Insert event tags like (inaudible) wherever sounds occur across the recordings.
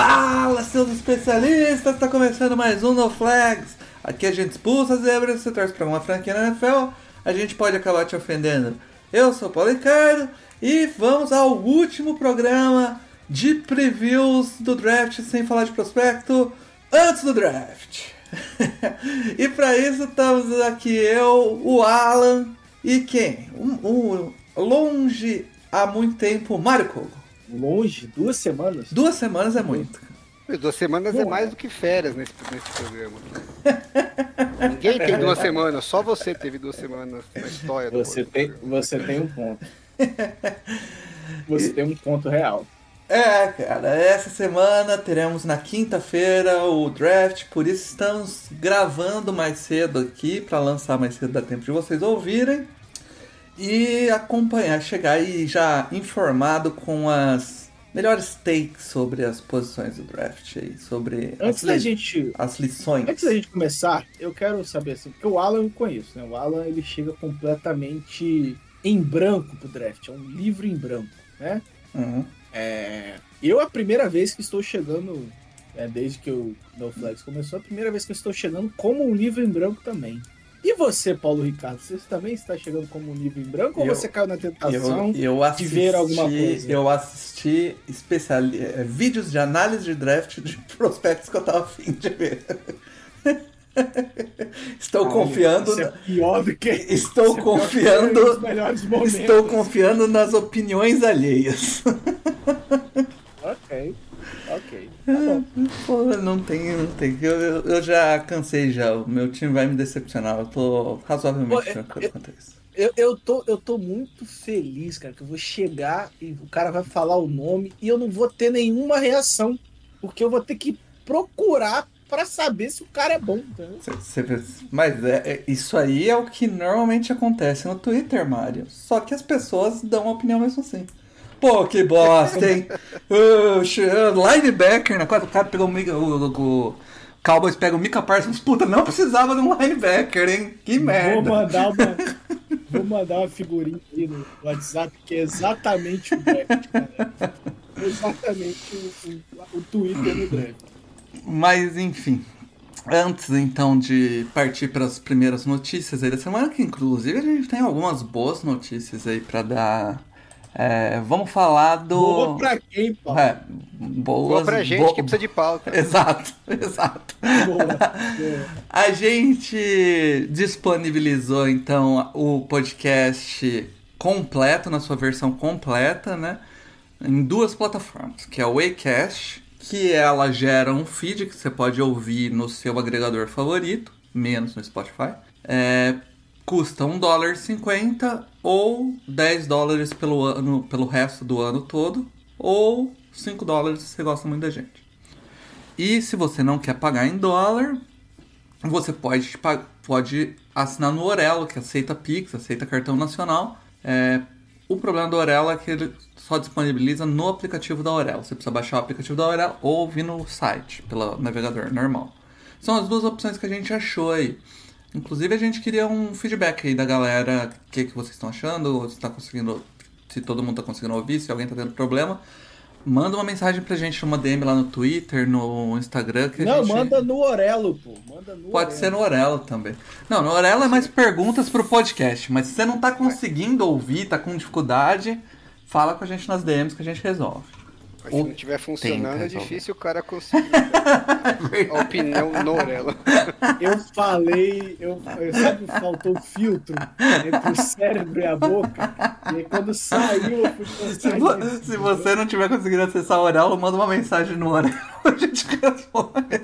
Fala, seus especialistas! Tá começando mais um No Flags. Aqui a gente expulsa as zebras, você torce pra uma franquia na NFL, a gente pode acabar te ofendendo. Eu sou o Paulo Ricardo e vamos ao último programa de previews do draft sem falar de prospecto antes do draft. (laughs) e para isso estamos aqui eu, o Alan e quem? O, o longe há muito tempo, Kogo. Longe? Duas semanas? Duas semanas é muito. Duas semanas é Pô. mais do que férias nesse, nesse programa. Ninguém tem duas (laughs) semanas, só você teve duas semanas na história do Você tem, você tem um ponto. (laughs) Você tem um ponto real. É, cara, essa semana teremos na quinta-feira o draft, por isso estamos gravando mais cedo aqui para lançar mais cedo, dá tempo de vocês ouvirem e acompanhar, chegar aí já informado com as melhores takes sobre as posições do draft aí, sobre Antes as, da gente. as lições. Antes da gente começar, eu quero saber assim, porque o Alan eu conheço, né? O Alan ele chega completamente em branco pro draft, é um livro em branco, né? Uhum. É, eu a primeira vez que estou chegando, é, desde que o No Flags começou, a primeira vez que eu estou chegando como um livro em branco também. E você, Paulo Ricardo, você também está chegando como um livro em branco Eu- ou você caiu na tentação? Eu, eu assisti, ver alguma coisa. Eu assisti eh, vídeos de análise de draft de (laughs) prospectos que eu tava afim de ver. (laughs) Estou Olha, confiando. é na- pior do que (laughs) Estou é confiando. momentos. Estou confiando nas opiniões alheias. Pô, não tem, não tem. Eu, eu- eu já cansei já. O meu time vai me decepcionar. Eu tô razoavelmente Pô, tranquilo quanto a isso. Eu, eu, tô, eu tô muito feliz, cara, que eu vou chegar e o cara vai falar o nome e eu não vou ter nenhuma reação. Porque eu vou ter que procurar pra saber se o cara é bom. Cê- cê- mas é, é- isso aí é o que normalmente acontece no Twitter, Mário. Só que as pessoas dão uma opinião mesmo assim. Pô, que bosta, hein? (laughs) Uh, linebacker, na quadra, o cara pegou o, o, o, Cowboys pega o Mika Parsons. Puta, não precisava de um linebacker, hein? Que Vou merda. mandar uma. (laughs) Vou mandar uma figurinha aí no WhatsApp que é exatamente o draft, cara. Exatamente o, o, o Twitter no draft. Mas enfim. Antes então de partir para as primeiras notícias aí da semana, que inclusive a gente tem algumas boas notícias aí para dar. É, vamos falar do. Boa pra quem, Paulo? É, boas, Boa pra gente bo- que precisa de pauta. (laughs) Exato, exato. Boa. (laughs) boa. A gente disponibilizou então o podcast completo, na sua versão completa, né? Em duas plataformas, que é o Acast, que ela gera um feed que você pode ouvir no seu agregador favorito, menos no Spotify. É, custa $1,50 ou 10 dólares pelo, ano, pelo resto do ano todo, ou 5 dólares se você gosta muito da gente. E se você não quer pagar em dólar, você pode, pode assinar no Orelo, que aceita Pix, aceita cartão nacional. É, o problema do Orelo é que ele só disponibiliza no aplicativo da Orelo. Você precisa baixar o aplicativo da Orelo ou ouvir no site, pelo navegador normal. São as duas opções que a gente achou aí. Inclusive a gente queria um feedback aí da galera, o que, que vocês estão achando, se tá conseguindo, se todo mundo tá conseguindo ouvir, se alguém tá tendo problema. Manda uma mensagem pra gente numa DM lá no Twitter, no Instagram. Que Não, gente... manda no Orelo, pô. Manda no Pode Orelo. ser no Orelo também. Não, no Orelo é mais perguntas pro podcast, mas se você não tá conseguindo ouvir, tá com dificuldade, fala com a gente nas DMs que a gente resolve. Mas se não estiver funcionando, é difícil o cara conseguir (laughs) a opinião no Orelo. Eu falei, eu, eu sabe, faltou filtro entre o cérebro e a boca. E aí quando saiu, eu fui Se, vo- se você não tiver conseguindo acessar o Orelo, manda uma mensagem no Orelo, (laughs) a gente responde.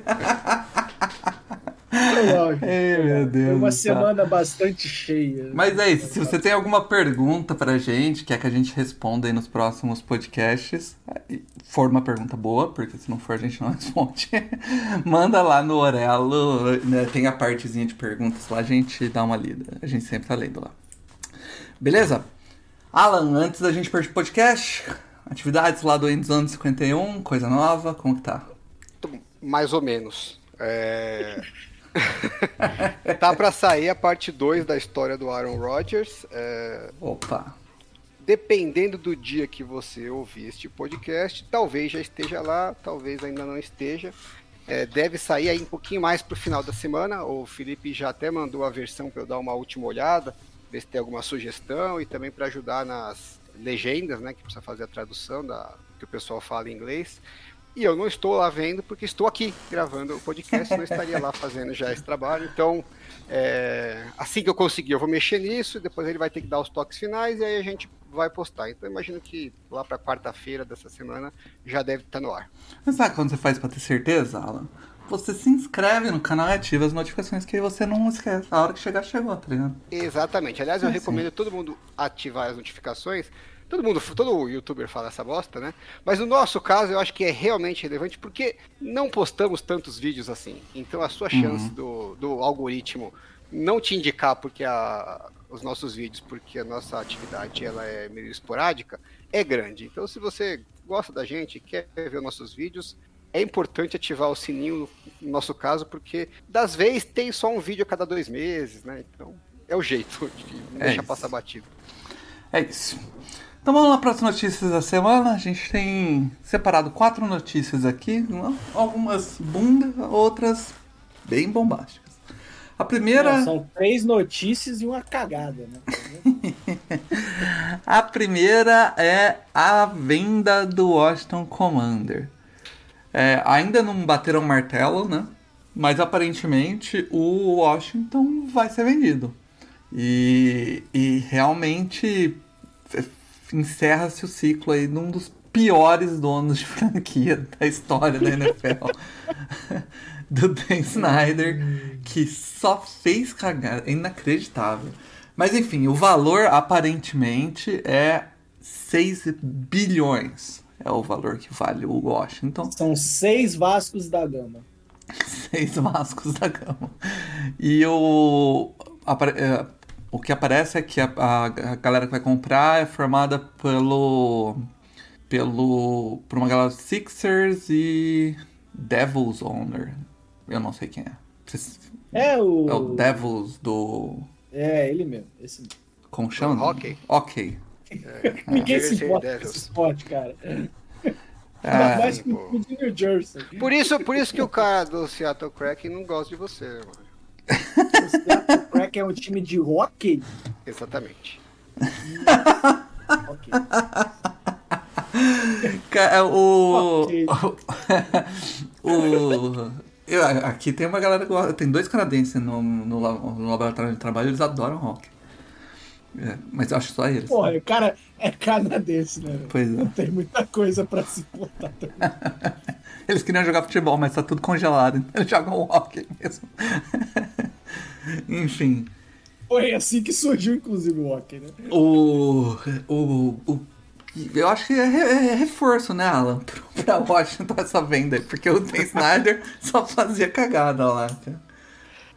Ai, meu Deus. Foi uma semana bastante cheia. Mas é isso, se você tem alguma pergunta pra gente, quer que a gente responda aí nos próximos podcasts, for uma pergunta boa, porque se não for a gente não (laughs) responde, manda lá no Orelo, né, tem a partezinha de perguntas lá, a gente dá uma lida, a gente sempre tá lendo lá. Beleza? Alan, antes da gente partir pro podcast, atividades lá do Endzone 51, coisa nova, como que tá? Mais ou menos. É... (laughs) tá pra sair a parte 2 da história do Aaron Rodgers. É... Opa, Dependendo do dia que você ouvir este podcast, talvez já esteja lá, talvez ainda não esteja. É, deve sair aí um pouquinho mais pro final da semana. O Felipe já até mandou a versão para eu dar uma última olhada, ver se tem alguma sugestão e também para ajudar nas legendas, né, que precisa fazer a tradução da que o pessoal fala em inglês. E eu não estou lá vendo porque estou aqui gravando o podcast, não estaria lá fazendo já esse trabalho. Então, é, assim que eu conseguir, eu vou mexer nisso, depois ele vai ter que dar os toques finais e aí a gente vai postar. Então, imagino que lá para quarta-feira dessa semana já deve estar no ar. Mas sabe quando você faz pra ter certeza, Alan? Você se inscreve no canal e ativa as notificações que você não esquece. A hora que chegar, chegou, tá ligado? Exatamente. Aliás, eu Ah, recomendo todo mundo ativar as notificações. Todo mundo, todo youtuber fala essa bosta, né? Mas no nosso caso, eu acho que é realmente relevante porque não postamos tantos vídeos assim. Então a sua chance do, do algoritmo não te indicar porque a, os nossos vídeos, porque a nossa atividade ela é meio esporádica, é grande. Então se você gosta da gente, quer ver os nossos vídeos, é importante ativar o sininho no nosso caso, porque das vezes tem só um vídeo a cada dois meses, né? Então é o jeito de É deixar isso. passar batido. É isso. Então vamos lá para as notícias da semana. A gente tem separado quatro notícias aqui, algumas bunda, outras bem bombásticas. A primeira, Não, são três notícias e uma cagada, né? (laughs) a primeira é a venda do Washington Commander. É, ainda não bateram martelo, né? Mas aparentemente o Washington vai ser vendido. E, e realmente f- encerra-se o ciclo aí num dos piores donos de franquia da história da NFL. (laughs) do Dan Snyder, que só fez cagada. É inacreditável. Mas enfim, o valor aparentemente é 6 bilhões. É o valor que vale o Washington. São seis Vascos da Gama. (laughs) Seis Vascos da Gama. E o, é, o que aparece é que a, a- a galera que vai comprar é formada pelo. pelo. por uma galera Sixers e. Devil's Owner. Eu não sei quem é. Vocês- É o. É o Devils do. É, ele mesmo. Esse mesmo. Como chama? Hockey. Ok. (laughs) Ninguém se importa com esse esporte, cara. Ah, Mais que o New Jersey. Por isso, por isso que o cara do Seattle Kraken não gosta de você, mano. O Seattle Kraken é um time de hockey? Exatamente. Ok. É, O. Ok. (laughs) o. eu- aqui tem uma galera que gosta. Tem dois canadenses no, no, no laboratório de trabalho, eles adoram rock. É, mas eu acho só eles. Porra, o cara é canadense, né? Pois é. Não tem muita coisa pra se botar também. (laughs) Eles queriam jogar futebol, mas tá tudo congelado, então eles jogam hockey mesmo. (laughs) Enfim. Foi assim que surgiu, inclusive, o hockey, né? O. O. o eu acho que é, é reforço, né, Alan? (laughs) Pra Washington essa venda porque o Dan Snyder só fazia cagada lá. cara.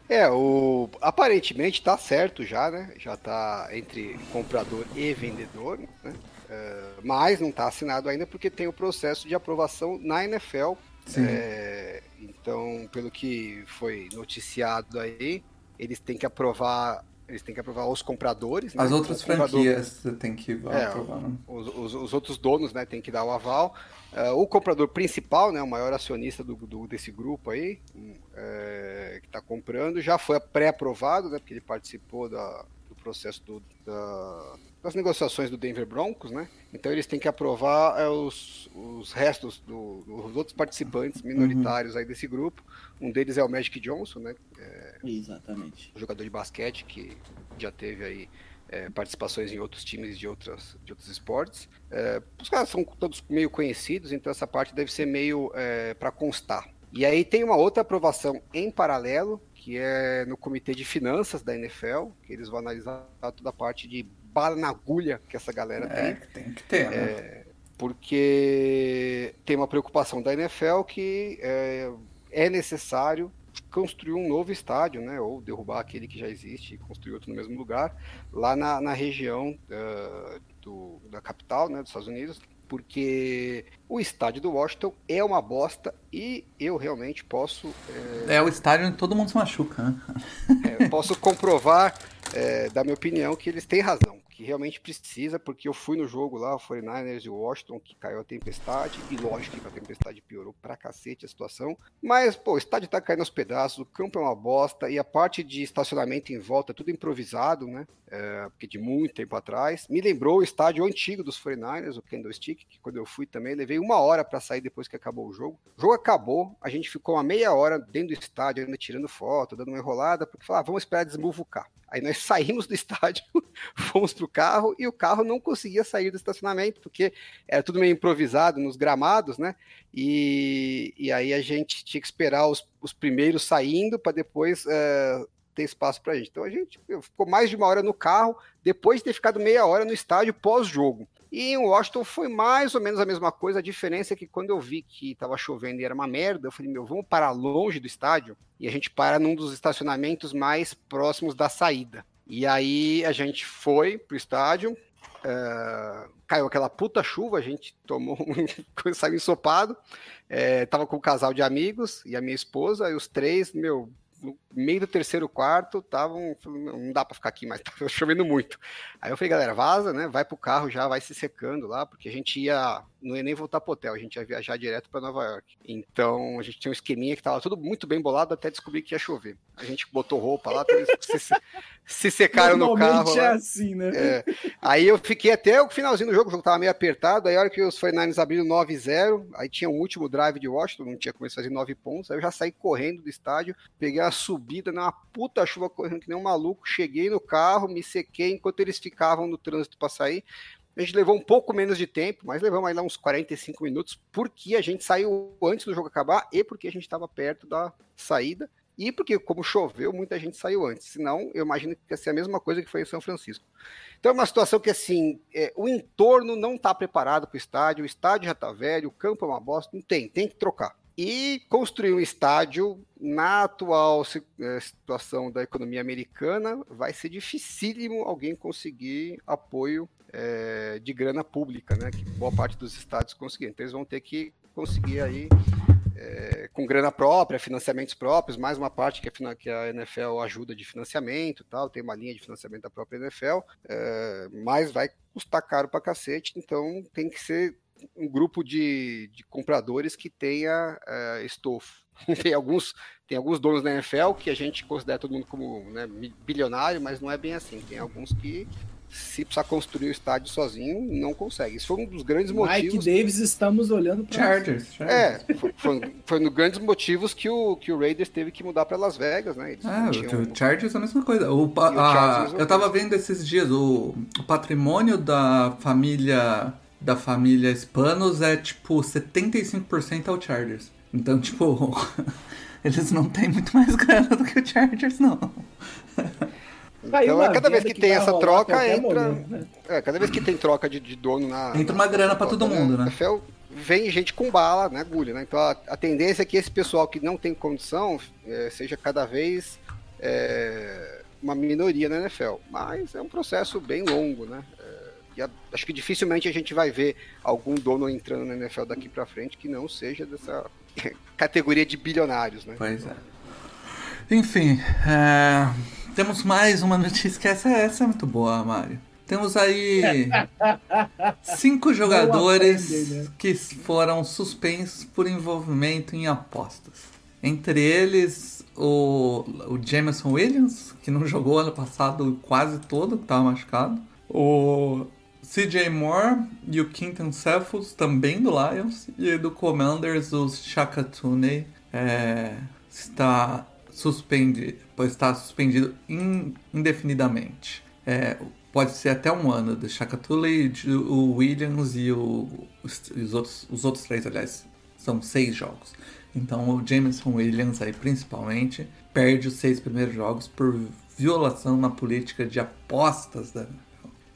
É, o aparentemente tá certo já, né? Já tá entre comprador e vendedor, né? É, mas não tá assinado ainda porque tem o processo de aprovação na NFL. Sim. É, então, pelo que foi noticiado aí, eles têm que aprovar, eles têm que aprovar os compradores. né? As outras O comprador- franquias você tem que É, aprovar. né? os, os- os outros donos né, têm que dar o aval. É, o comprador principal, né, o maior acionista do, do- desse grupo aí, hum, é, que está comprando, já foi pré-aprovado, né, porque ele participou da- do processo do- da- das negociações do Denver Broncos, né? Então eles têm que aprovar é, os, os restos do- dos outros participantes minoritários aí desse grupo. Um deles é o Magic Johnson, né? Exatamente. um jogador de basquete que já teve aí é, participações em outros times de, outras, de outros esportes. É, os caras são todos meio conhecidos, então essa parte deve ser meio para constar. E aí tem uma outra aprovação em paralelo, que é no comitê de finanças da NFL, que eles vão analisar toda a parte de bala na agulha que essa galera É, tem. tem que ter, né? É, porque tem uma preocupação da NFL que é, é necessário construir um novo estádio, né, ou derrubar aquele que já existe e construir outro no mesmo lugar, lá na, na região uh, do, da capital, né, dos Estados Unidos, porque o estádio do Washington é uma bosta e eu realmente posso É, é o estádio onde todo mundo se machuca, né? é, posso comprovar é, da minha opinião que eles têm razão que realmente precisa, porque eu fui no jogo lá, o 49ers e o Washington, que caiu a tempestade, e lógico que a tempestade piorou pra cacete a situação, mas, pô, o estádio tá caindo aos pedaços, o campo é uma bosta, e a parte de estacionamento em volta é tudo improvisado, né, é, porque de muito tempo atrás, me lembrou o estádio antigo dos 49ers, o Candlestick, que quando eu fui também, levei uma hora para sair depois que acabou o jogo, o jogo acabou, a gente ficou uma meia hora dentro do estádio, ainda tirando foto, dando uma enrolada, porque falava, ah, vamos esperar desmuvucar. Aí nós saímos do (laughs) estádio, fomos pro carro e o carro não conseguia sair do estacionamento, porque era tudo meio improvisado nos gramados, né? E, e aí a gente tinha que esperar os, os primeiros saindo para depois é, ter espaço para a gente. Então a gente ficou mais de uma hora no carro, depois de ter ficado meia hora no estádio pós-jogo. E em Washington foi mais ou menos a mesma coisa. A diferença é que quando eu vi que estava chovendo e era uma merda, eu falei, meu, vamos parar longe do estádio. E a gente para num dos estacionamentos mais próximos da saída. E aí a gente foi pro estádio. Uh, caiu aquela puta chuva, a gente tomou um (laughs) saiu ensopado. É, tava com um casal de amigos e a minha esposa, e os três, meu, no meio do terceiro quarto, estavam. Não dá para ficar aqui, mas (laughs) tava chovendo muito. Aí eu falei, galera, vaza, né? Vai pro carro já, vai se secando lá, porque a gente ia. Não ia nem voltar pro hotel, a gente ia viajar direto para Nova York. Então a gente tinha um esqueminha que tava tudo muito bem bolado até descobrir que ia chover. A gente botou roupa lá, (laughs) se, se secaram no carro. é assim, né? É. Aí eu fiquei até o finalzinho do jogo, o jogo tava meio apertado. Aí a hora que os 49ers abriram 9-0, aí tinha um último drive de Washington, não tinha começado a fazer 9 pontos. Aí eu já saí correndo do estádio, peguei a subida numa puta chuva correndo que nem um maluco. Cheguei no carro, me sequei enquanto eles ficavam no trânsito para sair. A gente levou um pouco menos de tempo, mas levamos aí lá uns 45 minutos, porque a gente saiu antes do jogo acabar e porque a gente estava perto da saída. E porque, como choveu, muita gente saiu antes. Senão, eu imagino que ia ser a mesma coisa que foi em São Francisco. Então, é uma situação que, assim, é, o entorno não está preparado para o estádio, o estádio já está velho, o campo é uma bosta, não tem, tem que trocar. E construir um estádio na atual situação da economia americana vai ser dificílimo alguém conseguir apoio é, de grana pública, né? Que boa parte dos estados conseguiram. Então eles vão ter que conseguir aí é, com grana própria, financiamentos próprios, mais uma parte que a, que a NFL ajuda de financiamento tal, tem uma linha de financiamento da própria NFL, é, mas vai custar caro pra cacete, então tem que ser um grupo de, de compradores que tenha uh, estofo. (laughs) tem, alguns, tem alguns donos da NFL que a gente considera todo mundo como né, bilionário, mas não é bem assim. Tem alguns que, se precisar construir o estádio sozinho, não consegue. Isso foi um dos grandes Mike motivos. Mike Davis, estamos olhando para Chargers, Chargers. É, foi, foi, foi um dos grandes motivos que o, que o Raiders teve que mudar para Las Vegas, né? Eles ah, tinham... o Chargers é a mesma coisa. O, a, a, eu tava vendo esses dias, o, o patrimônio da família da família Spanos é tipo 75% ao Chargers. Então, tipo, (laughs) eles não têm muito mais grana do que o Chargers, não. Então, é cada vez que, que tem essa troca, entra. Momento, né? é, cada vez que tem troca de, de dono na. Entra uma na, grana para todo mundo, né? NFL, vem gente com bala, né, agulha, né? Então a, a, tendência é que esse pessoal que não tem condição é, seja cada vez é, uma minoria na NFL. Mas é um processo bem longo, né? E acho que dificilmente a gente vai ver algum dono entrando na NFL daqui para frente que não seja dessa (laughs) categoria de bilionários, né? Pois é. Enfim, é... temos mais uma notícia que essa, essa é muito boa, Mário. Temos aí (laughs) cinco jogadores né? que foram suspensos por envolvimento em apostas. Entre eles, o, o Jameson Williams, que não jogou ano passado quase todo, que estava machucado. O CJ Moore e o Quinton Cephus, também do Lions, e do Commanders, o Shaka Tooney, é, está suspendido, está suspendido indefinidamente. É, pode ser até um ano do Shaka Tooney, o Williams e o, os, os, outros, os outros três, aliás, são seis jogos. Então o Jameson Williams aí principalmente perde os seis primeiros jogos por violação na política de apostas da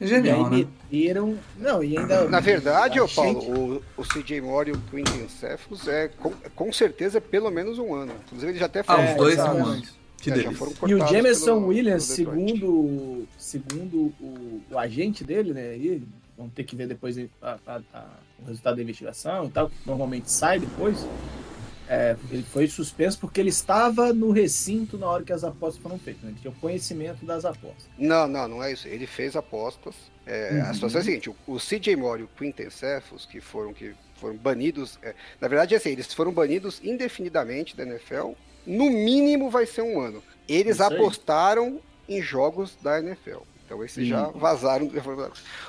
é genial, e aí né? meteram... Não, e ainda... Na verdade, ô Paulo, gente- o, o CJ Moore e o Quinton Cephas é com, com certeza pelo menos um ano. Inclusive ele já até Ah, foi. os dois são exatamente. anos. Que É, já delícia. foram E o Jameson pelo- Williams, pelo segundo, segundo o, o agente dele, né? Aí, vamos ter que ver depois a- a- a- o resultado da investigação e tal, que normalmente sai depois. É, ele foi suspenso porque ele estava no recinto na hora que as apostas foram feitas. Né? Ele tinha o conhecimento das apostas. Não, não, não é isso. Ele fez apostas. É, A Uhum. situação é a seguinte: o, o CJ Moore e o Quinton Cephas, que foram, que foram banidos. é, na verdade, é assim, eles foram banidos indefinidamente da NFL. No mínimo vai ser um ano. Eles Isso aí. apostaram em jogos da NFL. Então esses já Uhum. vazaram.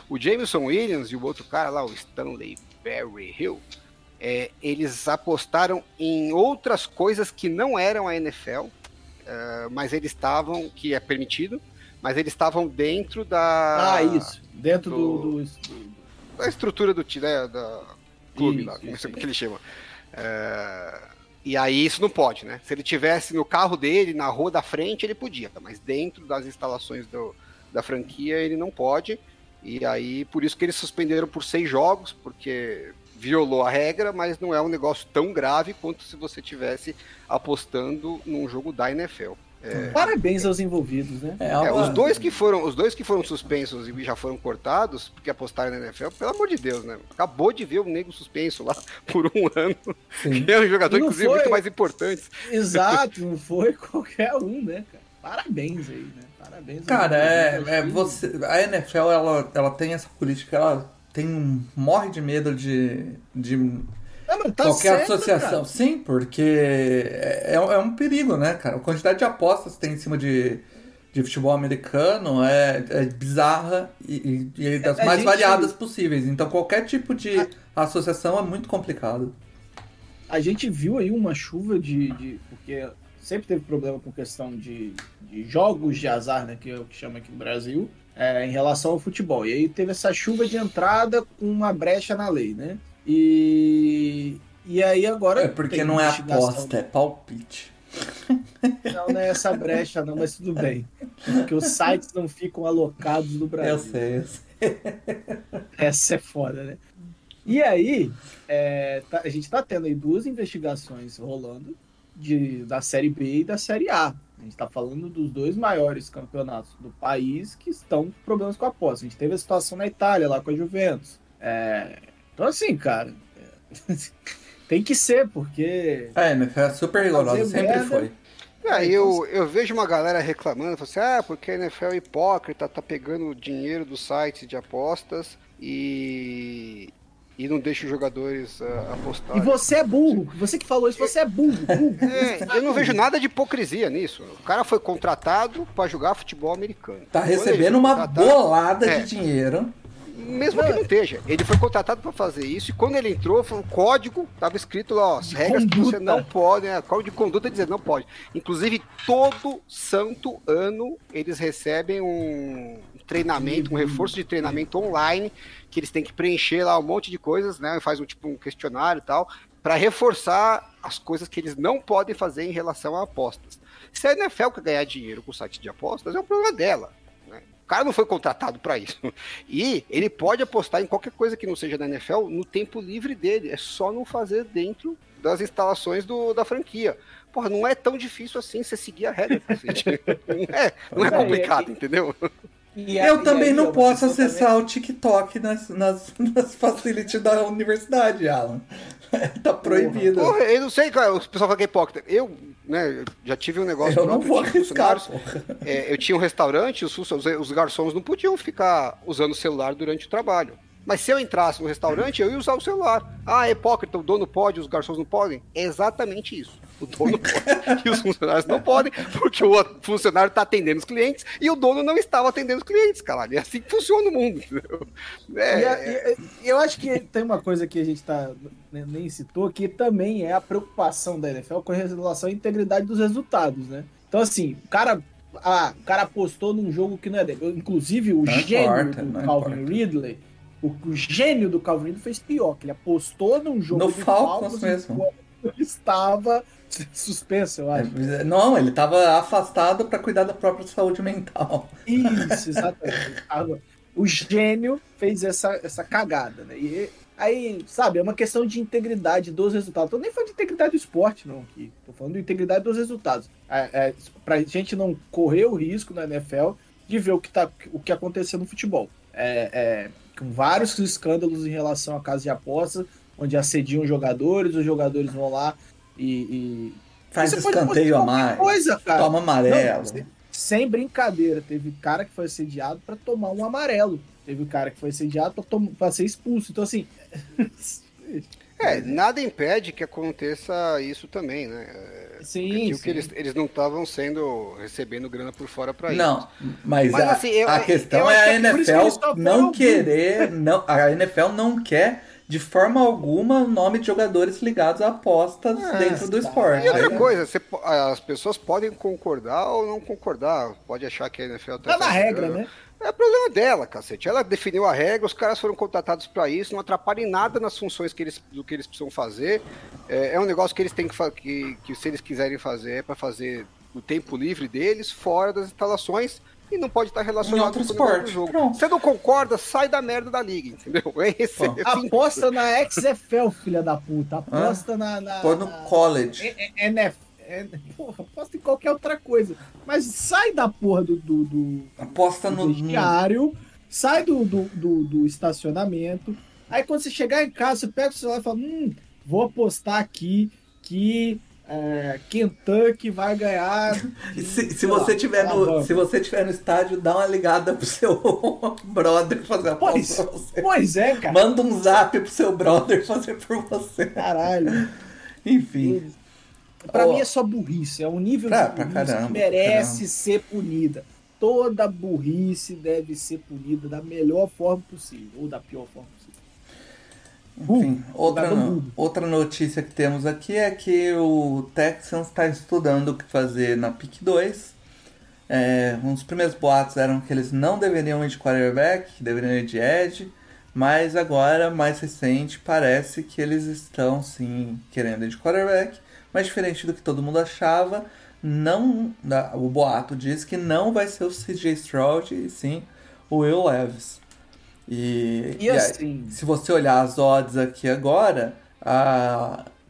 O Jameson Williams e o outro cara lá, o Stanley Berry Hill, é, eles apostaram em outras coisas que não eram a NFL, é, mas eles estavam, que é permitido, mas eles estavam dentro da, Ah, isso. Dentro do. do- do- da estrutura do time, né, da clube Isso, lá, não isso como aí. que ele chama. É, e aí isso não pode, né? Se ele tivesse no carro dele, na rua da frente, ele podia, mas dentro das instalações do- da franquia ele não pode. E aí, por isso que eles suspenderam por seis jogos, porque violou a regra, mas não é um negócio tão grave quanto se você tivesse apostando num jogo da NFL. Parabéns aos envolvidos, né? É, É, uma- os dois que foram, os dois que foram suspensos e já foram cortados, porque apostaram na NFL, pelo amor de Deus, né? Acabou de ver o nego suspenso lá (laughs) por um ano. Sim. Que é um jogador, inclusive, foi- muito mais importante. Exato, não foi qualquer um, né, cara? Parabéns aí, né? Parabéns. Cara, é, é você. A NFL ela, ela tem essa política, ela tem um- morre de medo de, de Não, mas tá qualquer certo, associação. cara. Sim, porque é, é um perigo, né, cara? A quantidade de apostas que tem em cima de, de futebol americano é, é bizarra e, e- e das A mais gente- variadas possíveis. Então qualquer tipo de associação é muito complicado. A gente viu aí uma chuva de. de- porque sempre teve problema com questão de, de jogos de azar, né? Que é o que chama aqui no Brasil, é, em relação ao futebol. E aí teve essa chuva de entrada com uma brecha na lei, né? E. E aí agora. É porque não é aposta, é palpite. (laughs) Não, não é essa brecha, não, mas tudo bem. Porque os sites não ficam alocados no Brasil. Eu sei, eu sei. (laughs) Essa é foda, né? E aí, é, tá- a gente tá tendo aí duas investigações rolando de, da Série B e da Série A. A gente tá falando dos dois maiores campeonatos do país que estão com problemas com a aposta. A gente teve a situação na Itália, lá com a Juventus. É, então, assim, cara, é, (laughs) tem que ser, porque A NFL é super rigorosa, sempre merda. foi. É, eu, eu vejo uma galera reclamando, falando assim, ah, porque a NFL é hipócrita, tá pegando dinheiro dos sites de apostas e, e não deixa os jogadores ah, apostarem. E você é burro. Você que falou isso, você é burro. burro. É, eu não vejo nada de hipocrisia nisso. O cara foi contratado para jogar futebol americano. Tá Quando recebendo uma contratado- bolada É. de dinheiro. Mesmo que não esteja. Ele foi contratado para fazer isso e quando ele entrou, foi um código, tava escrito lá, ó, as De regras que você conduta. não pode, né? Código de conduta dizendo não pode. Inclusive, todo santo ano eles recebem um treinamento, um reforço de treinamento online, que eles têm que preencher lá um monte de coisas, né? Faz um tipo um questionário e tal, para reforçar as coisas que eles não podem fazer em relação a apostas. Se a NFL quer ganhar dinheiro com o site de apostas, é um problema dela. né? O cara não foi contratado para isso. (laughs) E ele pode apostar em qualquer coisa que não seja da NFL no tempo livre dele. É só não fazer dentro das instalações do, da franquia. Porra, não é tão difícil assim você seguir a regra, (laughs) cacete. Não é, não é complicado, é. entendeu? E Eu aí- também aí, não ó, posso você também- acessar o TikTok nas, nas, (laughs) nas facilities da universidade, Alan. (laughs) tá proibido. Porra, eu não sei, cara, o pessoal fala que é hipócrita. Eu, né, eu já tive um negócio Eu não vou eu tive arriscar. É, eu tinha um restaurante, os, os garçons não podiam ficar usando o celular durante o trabalho. Mas se eu entrasse no restaurante, eu ia usar o celular. Ah, é hipócrita, o dono pode, os garçons não podem? É exatamente isso. O dono (laughs) pode e os funcionários não podem, porque o funcionário está atendendo os clientes e o dono não estava atendendo os clientes, caralho. É assim que funciona o mundo, entendeu? É, E a- eu acho que tem uma coisa que a gente tá, né, nem citou, que também é a preocupação da NFL com relação à integridade dos resultados, né? Então, assim, o cara, ah, o cara apostou num jogo que não é dele. Inclusive, o Não gênio importa, do Calvin importa. Ridley, o, o gênio do Calvin Ridley fez pior, que ele apostou num jogo No Falcons mesmo. estava suspenso, eu acho. É, não, ele estava afastado para cuidar da própria saúde mental. Isso, exatamente. (laughs) O gênio fez essa, essa cagada, né? E aí, sabe, é uma questão de integridade dos resultados. Tô nem falando de integridade do esporte, não, aqui. Tô falando de integridade dos resultados. É, é, pra gente não correr o risco na NFL de ver o que, tá, o que aconteceu no futebol. É, é, com vários escândalos em relação à casa de apostas, onde assediam jogadores, os jogadores vão lá e. e... Faz escanteio a mais. Coisa, cara. Toma amarelo. Não, sem brincadeira, teve cara que foi assediado para tomar um amarelo. Teve cara que foi assediado para ser expulso. Então, assim. (laughs) é, nada impede que aconteça isso também, né? Sim, sim. que eles, eles não estavam sendo recebendo grana por fora para isso. Não, mas, mas a, assim, eu, a questão é a é NFL não querer, (laughs) não, a NFL não quer de forma alguma o nome de jogadores ligados a apostas é, dentro do tá. esporte. E outra coisa, você, as pessoas podem concordar ou não concordar, pode achar que a NFL tá, tá na regra, né? É problema dela, cacete. Ela definiu a regra, os caras foram contratados para isso, não atrapalha em nada nas funções que eles, do que eles precisam fazer. É, é um negócio que eles têm que, que, que se eles quiserem fazer, é para fazer o tempo livre deles, fora das instalações, e não pode estar relacionado com o esporte. jogo. Pronto. Você não concorda, sai da merda da liga, entendeu? (laughs) É esse, é Aposta na XFL, filha da puta. Aposta na, na. Pô no college. NFL. É, porra, aposta em qualquer outra coisa. Mas sai da porra do. do, do aposta do no. Diário, sai do, do, do, do, estacionamento. Aí quando você chegar em casa, você pega o celular e fala: Hum, vou apostar aqui que é, Kentucky vai ganhar. (laughs) se, se você lá, tiver no, se você tiver no estádio, dá uma ligada pro seu (laughs) brother fazer a pois, pra você. Pois é, cara. Manda um zap pro seu brother fazer por você. Caralho. (laughs) Enfim. Pra oh. mim é só burrice, é um nível pra, de burrice caramba, que merece caramba. ser punida. Toda burrice deve ser punida da melhor forma possível, ou da pior forma possível. Enfim, outra, no, outra notícia que temos aqui é que o Texans está estudando o que fazer na PIC 2. É, um dos primeiros boatos eram que eles não deveriam ir de quarterback, deveriam ir de edge, mas agora, mais recente, parece que eles estão sim querendo ir de quarterback, mas diferente do que todo mundo achava, não o boato diz que não vai ser o CJ Stroud e sim o Will Levis. E, e, e assim... Aí, se você olhar as odds aqui agora,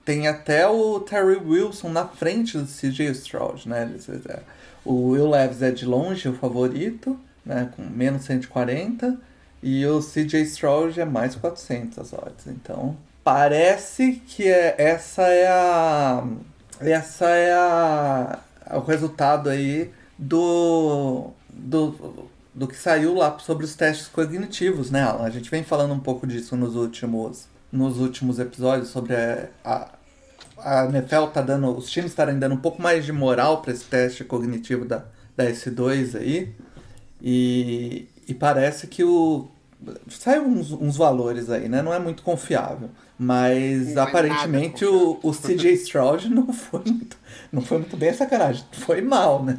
tem até o Terry Wilson na frente do CJ Stroud, né? É, o Will Levis é de longe o favorito, né? Com menos 140. E o CJ Stroud é mais 400 as odds. Então, parece que é, essa é a... Essa é a, o resultado aí do, do do que saiu lá sobre os testes cognitivos, né, Alan? A gente vem falando um pouco disso nos últimos, nos últimos episódios sobre a, a, a NFL tá dando, os times estarem dando um pouco mais de moral para esse teste cognitivo da, da S2 aí. E, e parece que o saiu uns, uns valores aí, né? Não é muito confiável. Mas não aparentemente o, o CJ Stroud não foi muito, não foi muito bem a sacanagem. Foi mal, né?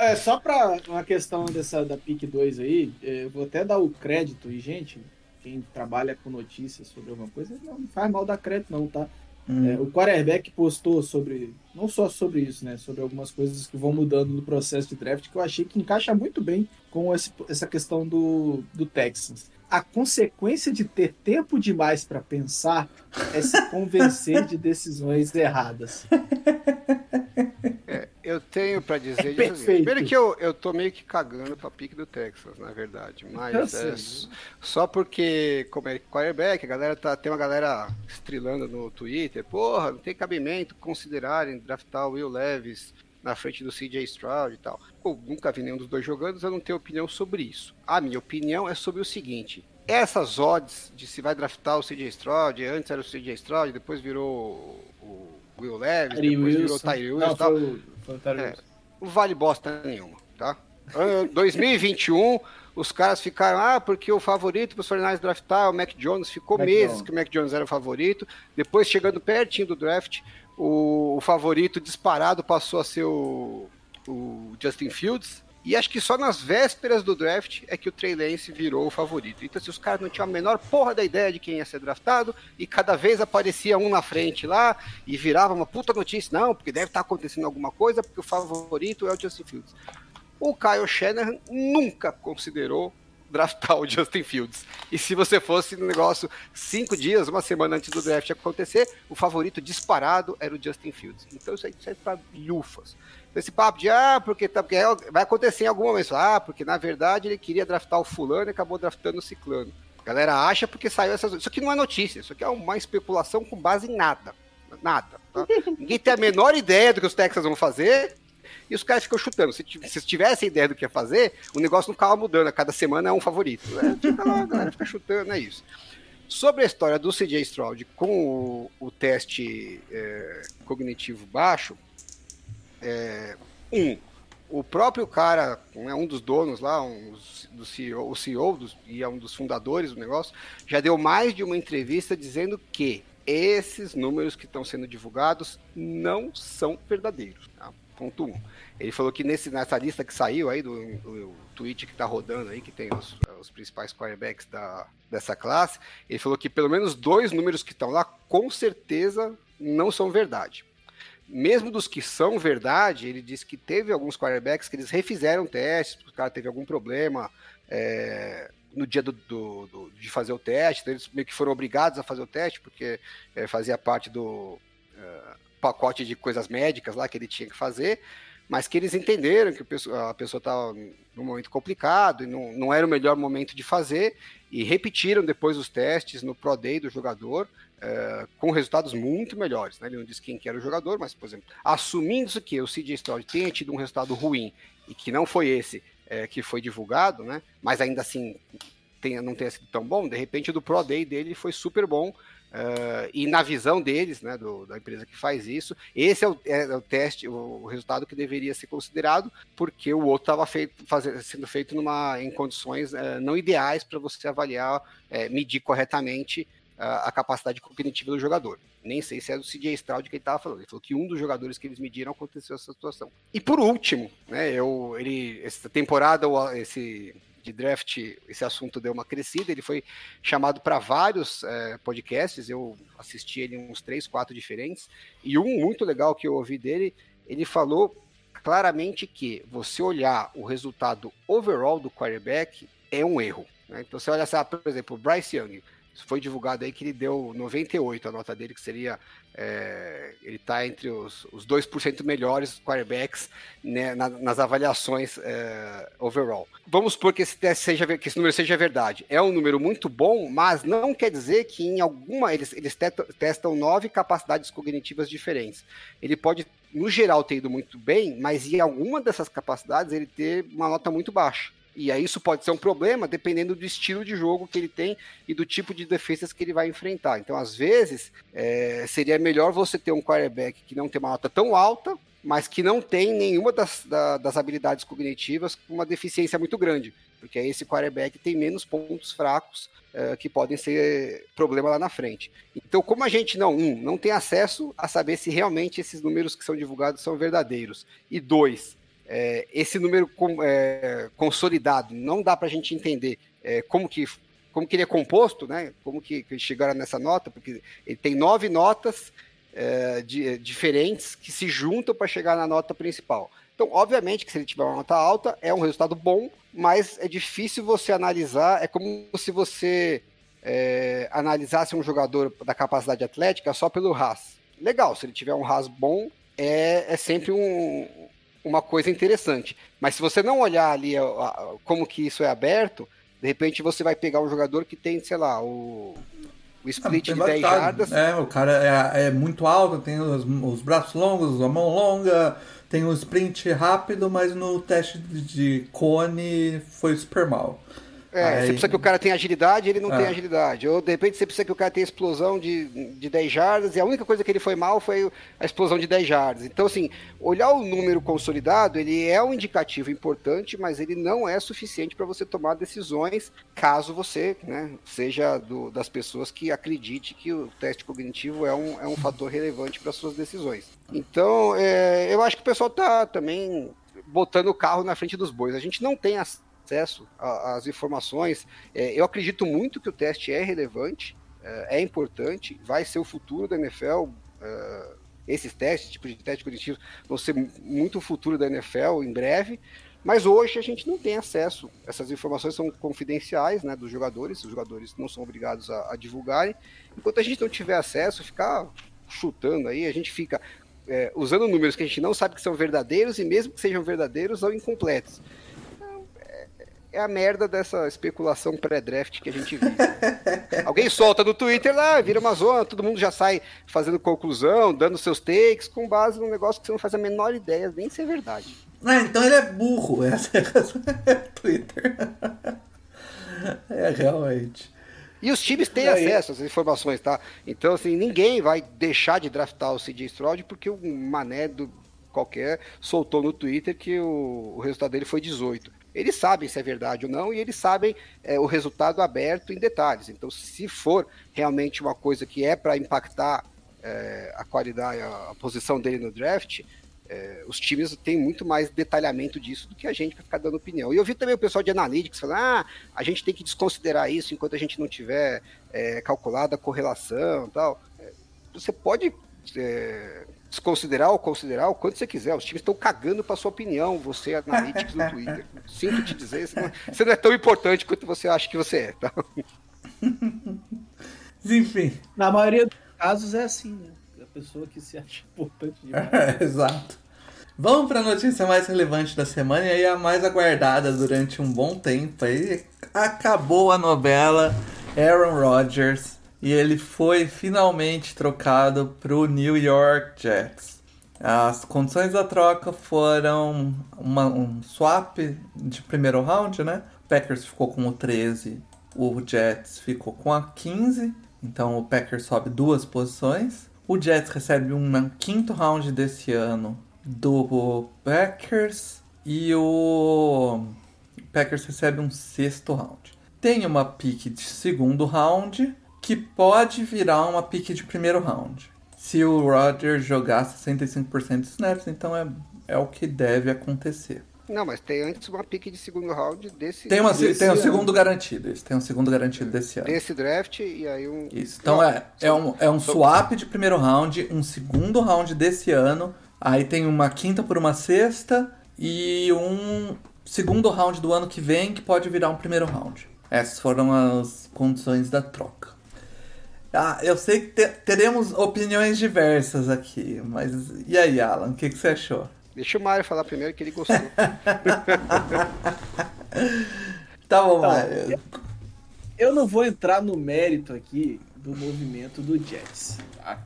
É, só para uma questão dessa da PIC 2 aí, é, eu vou até dar o crédito, e gente, quem trabalha com notícias sobre alguma coisa, não faz mal dar crédito, não, tá? Hum. É, o quarterback postou sobre, não só sobre isso, né? Sobre algumas coisas que vão mudando no processo de draft, que eu achei que encaixa muito bem com esse, essa questão do, do Texans a consequência de ter tempo demais para pensar é se convencer de decisões erradas. É, eu tenho para dizer é. Primeiro que eu, eu tô meio que cagando pra pique do Texas, na verdade. Mas é, só porque, como é quarterback, a galera tá, tem uma galera estrelando no Twitter, porra, não tem cabimento considerarem draftar o Will Levis na frente do CJ Stroud e tal. Eu nunca vi nenhum dos dois jogando, eu não tenho opinião sobre isso. A minha opinião é sobre o seguinte: essas odds de se vai draftar o CJ Stroud, antes era o CJ Stroud, depois virou o Will Levis, Tyree depois Wilson. virou o Tyree Wilson e tal. Foi, foi é, não vale bosta nenhuma, tá? 2021, os caras ficaram, ah, porque o favorito para os 49 draftar, o Mac Jones, ficou Mac meses Jones. que o Mac Jones era o favorito. Depois, chegando pertinho do draft, o, o favorito disparado passou a ser o, o Justin Fields. E acho que só nas vésperas do draft é que o Trey Lance virou o favorito. Então, se os caras não tinham a menor porra da ideia de quem ia ser draftado, e cada vez aparecia um na frente lá, e virava uma puta notícia, não, porque deve estar acontecendo alguma coisa, porque o favorito é o Justin Fields. O Kyle Shanahan nunca considerou draftar o Justin Fields. E se você fosse no negócio cinco dias, uma semana antes do draft acontecer, o favorito disparado era o Justin Fields. Então isso aí serve para lufas. Esse papo de, ah, porque, tá, porque vai acontecer em algum momento. Ah, porque na verdade ele queria draftar o fulano e acabou draftando o ciclano. A galera acha porque saiu essas. Isso aqui não é notícia, isso aqui é uma especulação com base em nada. Nada. Tá? Ninguém tem a menor ideia do que os Texans vão fazer e os caras ficam chutando. Se, se tivesse ideia do que ia fazer, o negócio não ficava mudando. A cada semana é um favorito. É, fica lá, a galera fica chutando, é isso. Sobre a história do CJ Stroud com o, o teste é, cognitivo baixo, é, um, o próprio cara, né, um dos donos lá, um do CEO, o CEO dos, e é um dos fundadores do negócio, já deu mais de uma entrevista dizendo que esses números que estão sendo divulgados não são verdadeiros. Tá? Ponto 1. Um. Ele falou que nesse, nessa lista que saiu aí, do, do tweet que está rodando aí, que tem os, os principais quarterbacks da, dessa classe, ele falou que pelo menos dois números que estão lá, com certeza, não são verdade mesmo dos que são verdade, ele disse que teve alguns quarterbacks que eles refizeram testes, porque o cara teve algum problema é, no dia do, do, do, de fazer o teste, então eles meio que foram obrigados a fazer o teste, porque é, fazia parte do é, pacote de coisas médicas lá que ele tinha que fazer, mas que eles entenderam que a pessoa estava num momento complicado e não, não era o melhor momento de fazer, e repetiram depois os testes no Pro Day do jogador, é, com resultados muito melhores. Né? Ele não disse quem que era o jogador, mas, por exemplo, assumindo que o CJ Stroud tenha tido um resultado ruim e que não foi esse é, que foi divulgado, né? mas ainda assim tenha, não tenha sido tão bom, de repente o do Pro Day dele foi super bom. Uh, e na visão deles, né, do, da empresa que faz isso, esse é o, é o, teste, o resultado que deveria ser considerado, porque o outro estava sendo feito numa, em condições uh, não ideais para você avaliar, uh, medir corretamente a capacidade cognitiva do jogador. Nem sei se é do CJ Stroud que ele estava falando. Ele falou que um dos jogadores que eles mediram aconteceu essa situação. E por último, né, eu, ele, essa temporada, esse de draft, esse assunto deu uma crescida. Ele foi chamado para vários é, podcasts. Eu assisti ele uns três, quatro diferentes. E um muito legal que eu ouvi dele, ele falou claramente que você olhar o resultado overall do quarterback é um erro. Né? Então você olha, por exemplo, o Bryce Young foi divulgado aí que ele deu 98 a nota dele, que seria. É, ele está entre os, os 2% melhores quarterbacks né, na, nas avaliações é, overall. Vamos supor que esse, seja, que esse número seja verdade. É um número muito bom, mas não quer dizer que em alguma. Eles, eles testam, nove capacidades cognitivas diferentes. Ele pode, no geral, ter ido muito bem, mas em alguma dessas capacidades ele ter uma nota muito baixa. E aí isso pode ser um problema dependendo do estilo de jogo que ele tem e do tipo de defesas que ele vai enfrentar. Então, às vezes, é, seria melhor você ter um quarterback que não tem uma nota tão alta, mas que não tem nenhuma das, da, das habilidades cognitivas com uma deficiência muito grande. Porque aí esse quarterback tem menos pontos fracos é, que podem ser problema lá na frente. Então, como a gente não, um, não tem acesso a saber se realmente esses números que são divulgados são verdadeiros, e dois, é, esse número com, é, consolidado não dá para a gente entender é, como que como que ele é composto, né? Como que, que chegaram nessa nota? Porque ele tem nove notas é, de, diferentes que se juntam para chegar na nota principal. Então, obviamente que se ele tiver uma nota alta, é um resultado bom, mas é difícil você analisar. É como se você é, analisasse um jogador da capacidade atlética só pelo RAS. Legal, se ele tiver um RAS bom, é, é sempre um, uma coisa interessante. Mas se você não olhar ali como que isso é aberto, de repente você vai pegar um jogador que tem, sei lá, o, o split ah, de 10 jardas. É, o cara é, é muito alto, tem os, os, braços longos, a mão longa, tem o sprint rápido, mas no teste de cone foi super mal. É, Aí... você precisa que o cara tenha agilidade, ele não é. tem agilidade. Ou de repente você precisa que o cara tenha explosão de, de 10 jardas, e a única coisa que ele foi mal foi a explosão de 10 jardas. Então, assim, olhar o número consolidado, ele é um indicativo importante, mas ele não é suficiente para você tomar decisões caso você né, seja do, das pessoas que acredite que o teste cognitivo é um, é um fator relevante para suas decisões. Então, é, eu acho que o pessoal tá também botando o carro na frente dos bois. A gente não tem acesso às informações. É, eu acredito muito que o teste é relevante, é, é importante, vai ser o futuro da NFL. É, esses testes, tipo de teste cognitivo, vão ser muito o futuro da NFL em breve. Mas hoje a gente não tem acesso. Essas informações são confidenciais né, dos jogadores, os jogadores não são obrigados a, a divulgarem. Enquanto a gente não tiver acesso, ficar chutando aí, a gente fica é, usando números que a gente não sabe que são verdadeiros e mesmo que sejam verdadeiros, são incompletos. É, a merda dessa especulação pré-draft que a gente vive. (laughs) Alguém solta no Twitter lá, vira uma zona, todo mundo já sai fazendo conclusão, dando seus takes, com base num negócio que você não faz a menor ideia nem se é verdade. Ah, então ele é burro, (laughs) essa é a Twitter. (laughs) É realmente. E os times têm acesso às informações, tá? Então, assim, ninguém vai deixar de draftar o CJ Stroud porque um mané do qualquer soltou no Twitter que o, o, resultado dele foi 18. Eles sabem se é verdade ou não e eles sabem é, o resultado aberto em detalhes. Então, se for realmente uma coisa que é para impactar é, a qualidade, a, a posição dele no draft, é, os times têm muito mais detalhamento disso do que a gente para ficar dando opinião. E eu vi também o pessoal de analytics falando: ah, a gente tem que desconsiderar isso enquanto a gente não tiver é, calculada a correlação tal. É, você pode é, desconsiderar ou considerar o quanto você quiser. Os times estão cagando para sua opinião, você, analytics no (laughs) Twitter. Sinto te dizer, você não, é, você não, é tão importante quanto você acha que você é. Tá? Enfim. Na maioria dos casos é assim, né? A pessoa que se acha importante (laughs) demais. exato. Vamos para a notícia mais relevante da semana e aí a mais aguardada durante um bom tempo. Aí acabou a novela Aaron Rodgers e ele foi finalmente trocado para o New York Jets. As condições da troca foram uma, um swap de primeiro round, né? O Packers ficou com o 13, o Jets ficou com a 15, então o Packers sobe duas posições. O Jets recebe um quinto round desse ano do Packers e o Packers recebe um sexto round. Tem uma pick de segundo round que pode virar uma pick de primeiro round. Se o Rodgers jogar 65% de snaps, então é, é o que deve acontecer. Não, mas tem antes uma pick de segundo round desse. Tem, uma, desse tem um segundo garantido. Isso, tem um segundo garantido desse ano. Desse draft e aí um. Isso. Então Não, é, é um, é um swap de primeiro round, um segundo round desse ano Aí tem uma quinta por uma sexta e um segundo round do ano que vem que pode virar um primeiro round. Essas foram as condições da troca. Ah, eu sei que te teremos opiniões diversas aqui, mas e aí, Alan, o que, que você achou? Deixa o Mário falar primeiro que ele gostou. (laughs) tá bom, tá, Mário. Eu, não vou entrar no mérito aqui do movimento do Jets. Tá?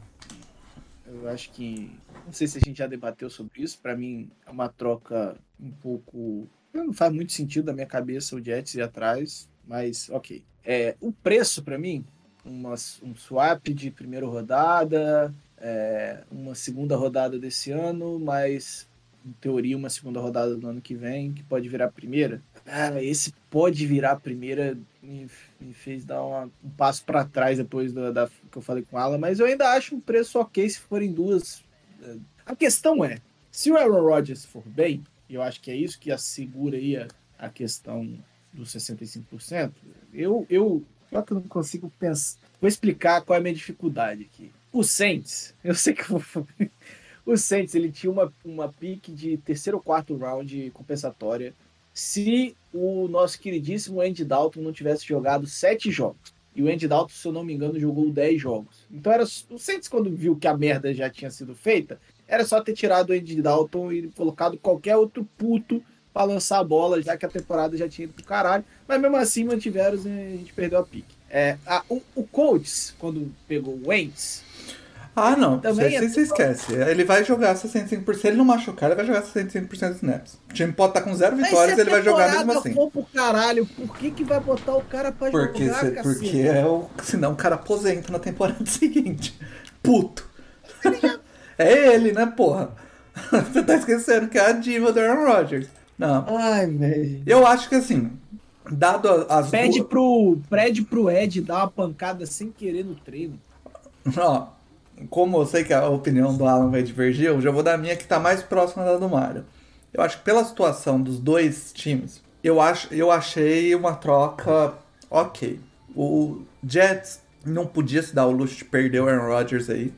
Eu acho que não sei se a gente já debateu sobre isso. Para mim, é uma troca um pouco. Não faz muito sentido da minha cabeça o Jets ir atrás, mas ok. É, o preço, para mim, uma, um swap de primeira rodada, é, uma segunda rodada desse ano, mas em teoria uma segunda rodada do ano que vem, que pode virar primeira. Ah, esse pode virar primeira me, me fez dar uma, um passo para trás depois da, da, que eu falei com ela, mas eu ainda acho um preço ok se forem duas a questão é, se o Aaron Rodgers for bem, e eu acho que é isso que assegura aí a, a questão dos 65%, eu, eu, eu que não consigo pensar. Vou explicar qual é a minha dificuldade aqui. O Saints, (laughs) eu sei que eu vou... O Saints, ele tinha uma, uma pique de terceiro ou quarto round compensatória se o nosso queridíssimo Andy Dalton não tivesse jogado sete jogos. E o Andy Dalton, se eu não me engano, jogou 10 jogos. Então era o Saints quando viu que a merda já tinha sido feita, era só ter tirado o Andy Dalton e colocado qualquer outro puto para lançar a bola, já que a temporada já tinha ido pro caralho. Mas mesmo assim mantiveram e a gente perdeu a pique. É, a, o, o Colts, quando pegou o Wentz, ah, não. Também você, é você esquece. Ele vai jogar 65%. Se ele não machucar, ele vai jogar 65% dos snaps. O time pode estar com zero vitórias, ele vai jogar mesmo assim. For pro caralho, por que, que vai botar o cara pra porque jogar, cê, Porque é o... senão o cara aposenta na temporada (laughs) seguinte. Puto. é ele, né, porra? (laughs) Você tá esquecendo que é a diva do Aaron Rodgers. Não. Ai, velho. Eu acho que assim, dado as pede duas... pro Pede pro Ed dar uma pancada sem querer no treino. Ó, como eu sei que a opinião do Alan vai divergir, eu já vou dar a minha que tá mais próxima da do Mario. Eu acho que pela situação dos dois times, eu, acho, eu achei uma troca ok. O Jets não podia se dar o luxo de perder o Aaron Rodgers aí,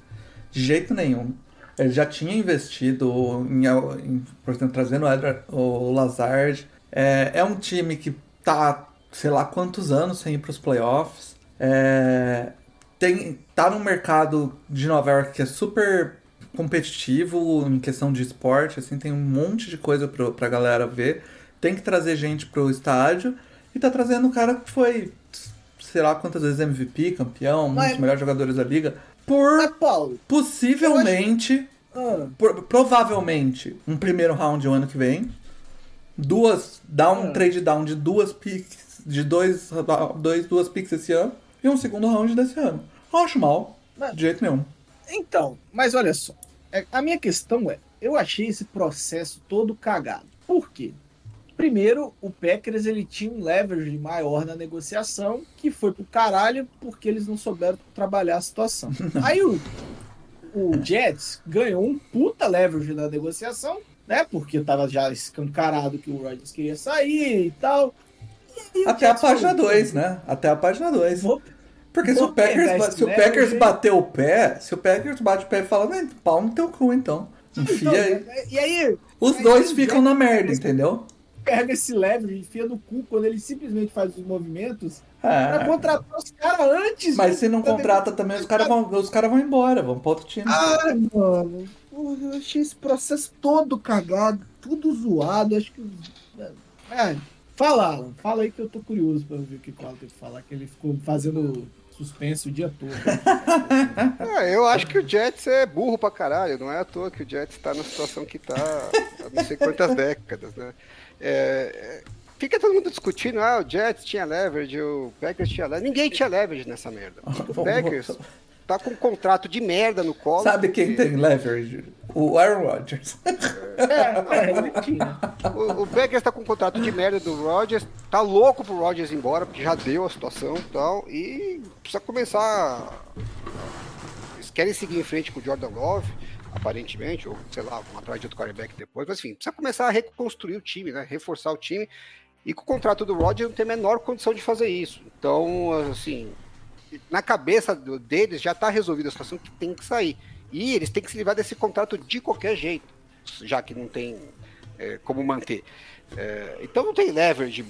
de jeito nenhum. Ele já tinha investido em, em por exemplo, trazendo o, Edward, o Lazard. É, é um time que tá, sei lá quantos anos sem ir para os playoffs. É, tem, tá num mercado de Nova York que é super competitivo em questão de esporte, assim, tem um monte de coisa pro, pra galera ver. Tem que trazer gente pro estádio e tá trazendo um cara que foi, sei lá quantas vezes MVP, campeão, um dos melhores jogadores da liga. Por Paulo, possivelmente, ah, por- provavelmente, um primeiro round o ano que vem. Duas, dá um Ah. trade down de duas picks, de dois, dois, duas picks esse ano. E um segundo round desse ano. Não acho mal, Mas- de jeito nenhum. Então, mas olha só. É, A minha questão é, eu achei esse processo todo cagado. Por quê? Primeiro, o Packers ele tinha um leverage maior na negociação, que foi pro caralho porque eles não souberam trabalhar a situação. (laughs) Aí o, o Jets ganhou um puta leverage na negociação, né? Porque tava já escancarado que o Rodgers queria sair e tal. E Até a página falou, 2, né? Até a página 2. Vou, Porque se o Packers, se o Packers bater o pé, se o Packers bate o pé e fala, "Vem, pau no teu cu então. Enfia então, aí. e aí, Os aí dois ficam na merda, entendeu? Pega esse leverage, enfia no cu quando ele simplesmente faz os movimentos pra É. contratar os caras antes. Mas de- se não da contrata também, os caras vão, os cara vão embora, vão pra outro time. Ai, mano. Porra, eu achei esse processo todo cagado, tudo zoado. Acho que. É, fala, Alan. Fala aí que eu tô curioso pra ver o que o Alan tem que falar, que ele ficou fazendo suspense o dia todo. (laughs) É, eu acho que o Jets é burro pra caralho, não é à toa que o Jets tá na situação que tá há não sei quantas décadas, né? É, é, fica todo mundo discutindo, ah, o Jets tinha leverage, o Packers tinha leverage. Ninguém tinha leverage nessa merda. (laughs) O Packers tá com um contrato de merda no colo. Sabe quem tem leverage? O Aaron Rodgers. é, é. O, o Packers tá com um contrato de merda do Rodgers, tá louco pro Rodgers ir embora, porque já deu a situação e tal, e precisa começar. Eles querem seguir em frente com o Jordan Love, aparentemente, ou sei lá, vão atrás de outro quarterback depois, mas enfim, precisa começar a reconstruir o time, né? Reforçar o time. E com o contrato do Rodgers não tem a menor condição de fazer isso. Então, assim, na cabeça deles já tá resolvida a situação que tem que sair. E eles têm que se livrar desse contrato de qualquer jeito, já que não tem é, como manter. É, então não tem leverage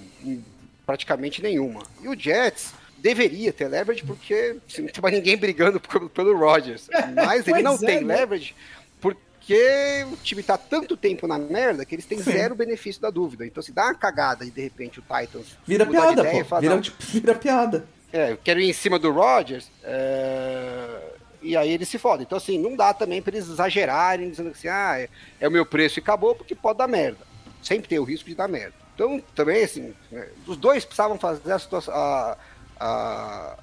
praticamente nenhuma. E o Jets deveria ter leverage porque assim, não tem mais ninguém brigando (laughs) pelo, pelo Rodgers. Mas ele não é, tem né? leverage porque o time tá tanto tempo na merda que eles têm Sim. zero benefício da dúvida. Então se dá uma cagada e de repente o Titans Vira piada, pô. fala, Vira, "Não, tipo, (laughs) vira piada. é, eu quero ir em cima do Rodgers, é, e aí eles se fodem. Então, assim, não dá também pra eles exagerarem, dizendo assim, ah, é, é o meu preço e acabou, porque pode dar merda. Sempre tem o risco de dar merda. Então, também, assim, né, os dois precisavam fazer a, situação- a, a,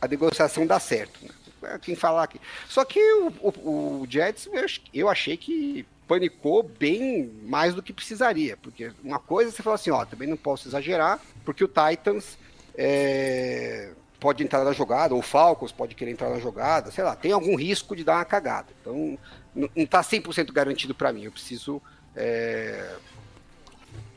a negociação dar certo. Né? É Quem falar aqui. Só que o, o, o Jets, eu, ach- eu achei que panicou bem mais do que precisaria. Porque uma coisa você fala assim, ó, também não posso exagerar, porque o Titans é, pode entrar na jogada, ou o Falcons pode querer entrar na jogada, sei lá, tem algum risco de dar uma cagada. Então, não tá 100% garantido para mim. Eu preciso é,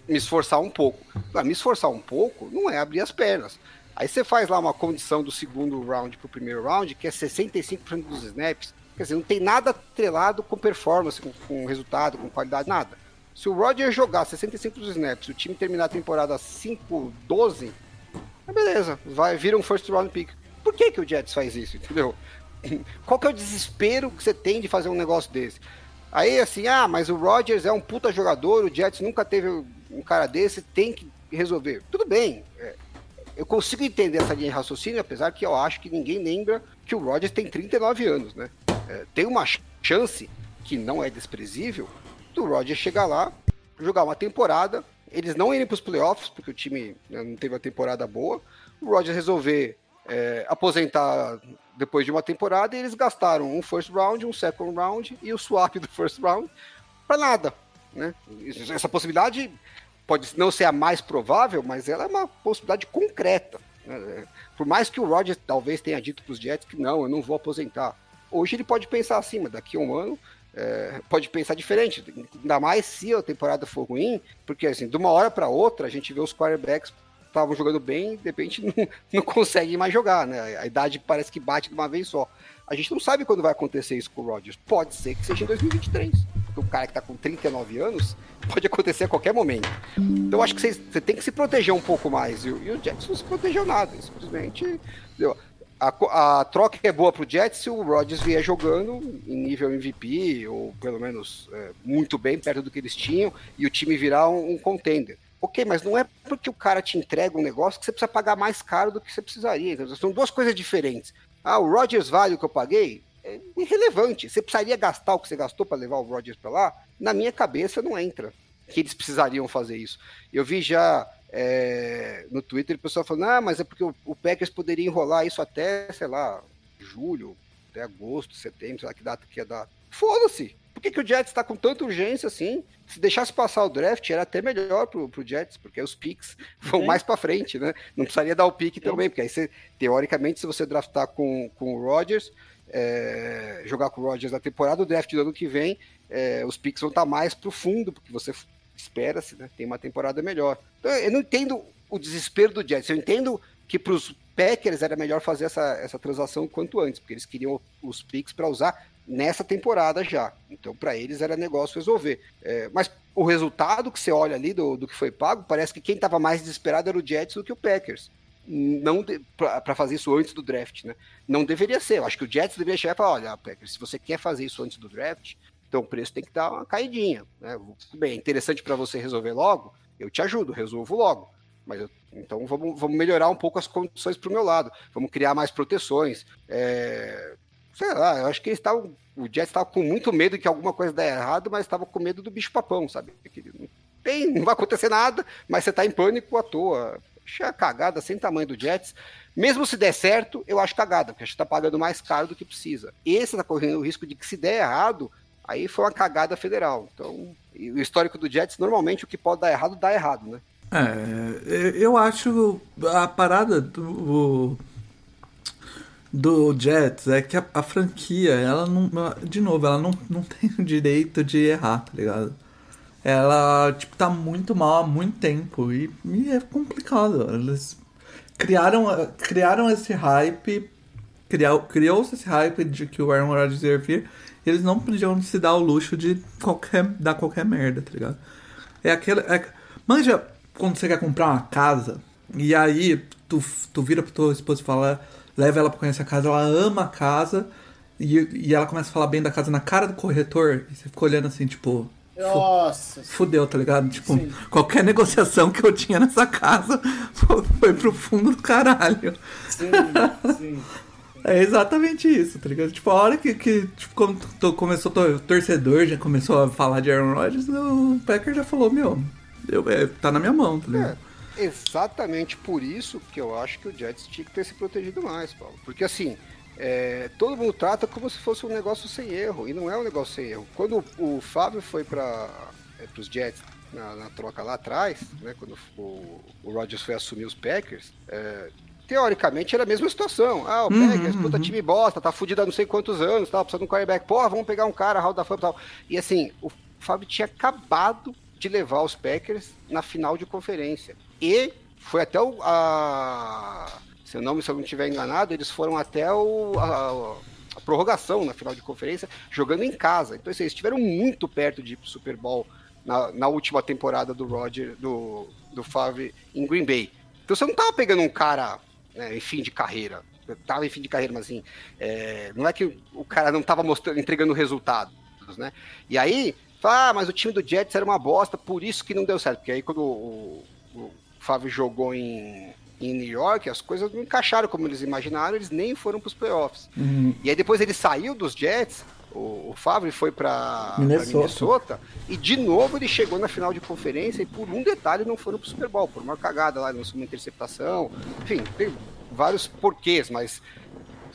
me esforçar um pouco. Me esforçar um pouco não é abrir as pernas. Aí você faz lá uma condição do segundo round pro primeiro round, que é 65% dos snaps. Quer dizer, não tem nada atrelado com performance, com, com resultado, com qualidade, nada. Se o Roger jogar 65% dos snaps, o time terminar a temporada 5-12, ah, beleza, vai, vira um first round pick. Por que, que o Jets faz isso, entendeu? (laughs) Qual que é o desespero que você tem de fazer um negócio desse? Aí assim, ah, mas o Rodgers é um puta jogador, o Jets nunca teve um cara desse, tem que resolver. Tudo bem, é, eu consigo entender essa linha de raciocínio, apesar que eu acho que ninguém lembra que o Rodgers tem 39 anos, né? É, tem uma chance, que não é desprezível, do Rodgers chegar lá, jogar uma temporada, eles não irem para os playoffs, porque o time né, não teve uma temporada boa, o Rodgers resolver é, aposentar depois de uma temporada e eles gastaram um first round, um second round e o swap do first round para nada, né? Essa possibilidade pode não ser a mais provável, mas ela é uma possibilidade concreta. né? Por mais que o Rodgers talvez tenha dito para os Jets que não, eu não vou aposentar. Hoje ele pode pensar assim, mas daqui a um ano é, pode pensar diferente, ainda mais se a temporada for ruim, porque assim, de uma hora para outra a gente vê os quarterbacks estavam jogando bem, de repente (laughs) não, não conseguem mais jogar, né? A idade parece que bate de uma vez só. A gente não sabe quando vai acontecer isso com o Rodgers. Pode ser que seja em 2023. O cara que tá com 39 anos pode acontecer a qualquer momento. Então acho que você tem que se proteger um pouco mais. E, e o Jets não se protegeu nada. Simplesmente. Deu. A, a, troca é boa pro Jets se o Rodgers vier jogando em nível MVP, ou pelo menos é, muito bem, perto do que eles tinham, e o time virar um, um, contender. Ok, mas não é porque o cara te entrega um negócio que você precisa pagar mais caro do que você precisaria. Então, são duas coisas diferentes. Ah, o Rodgers vale o que eu paguei? É irrelevante. Você precisaria gastar o que você gastou para levar o Rodgers para lá? Na minha cabeça não entra que eles precisariam fazer isso. Eu vi já é, no Twitter o pessoal falando, ah, mas é porque o, o, Packers poderia enrolar isso até, sei lá, julho, até agosto, setembro, sei lá que data que ia dar. Foda-se! Por que, que o Jets está com tanta urgência assim? Se deixasse passar o draft, era até melhor pro, pro Jets, porque os picks (laughs) vão mais para frente, né? Não precisaria dar o pique também, porque aí você, teoricamente, se você draftar com, com o Rodgers, é, jogar com o Rodgers na temporada, o draft do ano que vem, é, os picks vão estar tá mais pro fundo, porque você espera-se, né? Tem uma temporada melhor. Então, eu não entendo o desespero do Jets. Eu entendo que para os Packers era melhor fazer essa, essa transação quanto antes, porque eles queriam os picks para usar nessa temporada já. Então, para eles era negócio resolver. É, mas o resultado que você olha ali do, do que foi pago, parece que quem estava mais desesperado era o Jets do que o Packers. Não para fazer isso antes do draft, né? Não deveria ser. Eu acho que o Jets deveria chegar e falar: olha, Packers, se você quer fazer isso antes do draft, então o preço tem que dar uma caidinha. Né? Bem, é interessante para você resolver logo, eu te ajudo, resolvo logo. Mas eu, então vamos, vamos melhorar um pouco as condições para o meu lado. Vamos criar mais proteções. É, sei lá, eu acho que eles. O Jets estava com muito medo que alguma coisa dê errado, mas estava com medo do bicho papão, sabe? Não, tem, não vai acontecer nada, mas você está em pânico à toa. Achei cagada sem tamanho do Jets. Mesmo se der certo, eu acho cagada, porque a gente está pagando mais caro do que precisa. Esse está correndo o risco de que se der errado, Aí foi uma cagada federal. Então, o histórico do Jets, normalmente o que pode dar errado, dá errado, né? É, eu acho a parada do, do Jets é que a, a, franquia, ela não. De novo, ela não, não tem o direito de errar, tá ligado? Ela, tipo, tá muito mal há muito tempo e, e é complicado. Eles criaram, criaram esse hype, criou-se esse hype de que o Aaron Rodgers ia vir eles não podiam se dar o luxo de qualquer, dar qualquer merda, tá ligado? É aquele. É, manja quando você quer comprar uma casa e aí tu, tu vira pro tua esposa e fala, leva ela pra conhecer a casa, ela ama a casa e, e ela começa a falar bem da casa na cara do corretor e você fica olhando assim, tipo. Nossa. Fudeu, tá ligado? Tipo, Sim. qualquer negociação que eu tinha nessa casa (laughs) foi pro fundo do caralho. Sim, sim. É exatamente isso, tá ligado? Tipo, a hora que, que tipo, quando começou o torcedor, já começou a falar de Aaron Rodgers, o Packer já falou, meu, eu, é, tá na minha mão, tá ligado? É, exatamente por isso que eu acho que o Jets tinha que ter se protegido mais, Paulo. Porque assim, é, todo mundo trata como se fosse um negócio sem erro, e não é um negócio sem erro. Quando o, Fábio foi para é, os Jets na, na, troca lá atrás, né, quando o, o Rodgers foi assumir os Packers, é, teoricamente era a mesma situação. Ah, o uhum, Packers, uhum. puta time bosta, tá fudido há não sei quantos anos, tal, precisando de um quarterback. Porra, vamos pegar um cara, Hall da Fama e tal. E assim, o Fábio tinha acabado de levar os Packers na final de conferência. E foi até o. A, se eu não, se eu não estiver enganado, eles foram até o, a, a, prorrogação na final de conferência, jogando em casa. Então, assim, eles estiveram muito perto de Super Bowl na, na última temporada do Roger, do, do Favre em Green Bay. Então você não tava pegando um cara né, em fim de carreira. Tava em fim de carreira, mas assim, é, não é que o cara não tava mostrando, entregando resultados, né? E aí, ah, mas o time do Jets era uma bosta, por isso que não deu certo. Porque aí quando o, o Fábio jogou em, em New York, as coisas não encaixaram como eles imaginaram, eles nem foram para os playoffs. Uhum. E aí depois ele saiu dos Jets, o, o Favre foi para Minnesota. Minnesota. e de novo ele chegou na final de conferência e por um detalhe não foram para o Super Bowl, por uma cagada lá, lançou uma interceptação, enfim, tem vários porquês, mas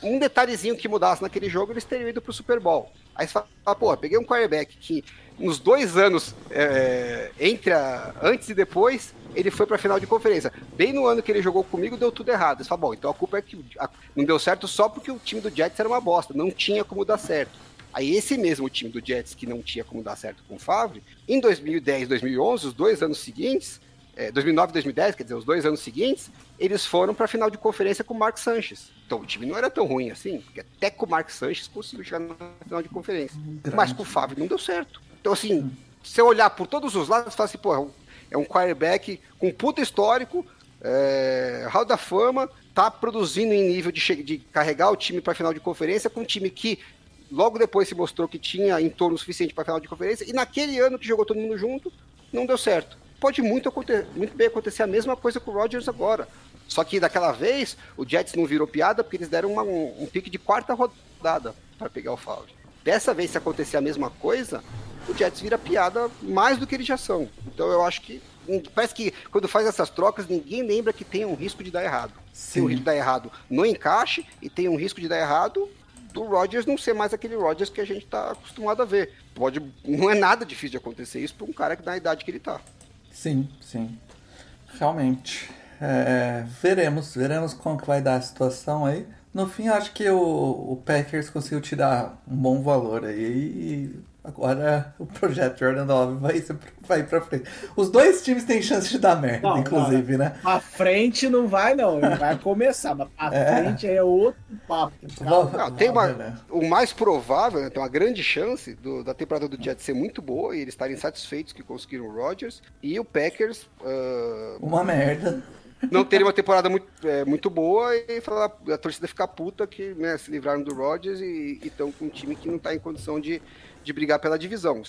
um detalhezinho que mudasse naquele jogo, eles teriam ido para o Super Bowl. Aí você fala, pô, peguei um quarterback que nos dois anos é, entre a, antes e depois ele foi para a final de conferência. Bem no ano que ele jogou comigo, deu tudo errado. Você fala, bom, então a culpa é que a, não deu certo só porque o time do Jets era uma bosta, não tinha como dar certo. Aí esse mesmo time do Jets que não tinha como dar certo com o Favre, em 2010, 2011, os dois anos seguintes, é, 2009 e 2010, quer dizer, os dois anos seguintes, eles foram para a final de conferência com o Mark Sanchez. Então o time não era tão ruim assim, porque até com o Mark Sanchez conseguiu chegar na final de conferência. Grande. Mas com o Favre não deu certo. Então, assim, se você olhar por todos os lados, você fala assim, pô, é um quarterback com puta histórico, é, Hall da Fama, tá produzindo em nível de, de carregar o time para final de conferência com um time que logo depois se mostrou que tinha em torno suficiente para final de conferência e naquele ano que jogou todo mundo junto, não deu certo. Pode muito, muito bem acontecer a mesma coisa com o Rodgers agora. Só que daquela vez o Jets não virou piada porque eles deram uma, um, um pique de quarta rodada para pegar o Favre. Dessa vez, se acontecer a mesma coisa, o Jets vira piada mais do que eles já são. Então eu acho que parece que quando faz essas trocas, ninguém lembra que tem um risco de dar errado. Sim. Tem um risco de dar errado no encaixe e tem um risco de dar errado do Rodgers não ser mais aquele Rodgers que a gente está acostumado a ver. Pode, (laughs) não é nada difícil de acontecer isso para um cara que na idade que ele está. Sim, sim. Realmente. É, veremos, veremos como que vai dar a situação aí. No fim, acho que o, o Packers conseguiu tirar um bom valor aí e Agora o projeto Jordan Love vai, vai pra frente. Os dois times têm chance de dar merda, não, inclusive, não, né? Pra frente não vai, não. Ele vai começar, mas pra (laughs) é. frente é outro papo. Não, tem uma, né? o mais provável, né, tem uma grande chance do, da temporada do Jets ser muito boa e eles estarem satisfeitos que conseguiram o Rodgers e o Packers. Uh, uma merda não terem uma temporada muito, é, muito boa e falar, a torcida ficar puta que né, se livraram do Rodgers e estão com um time que não está em condição de, de brigar pela divisão.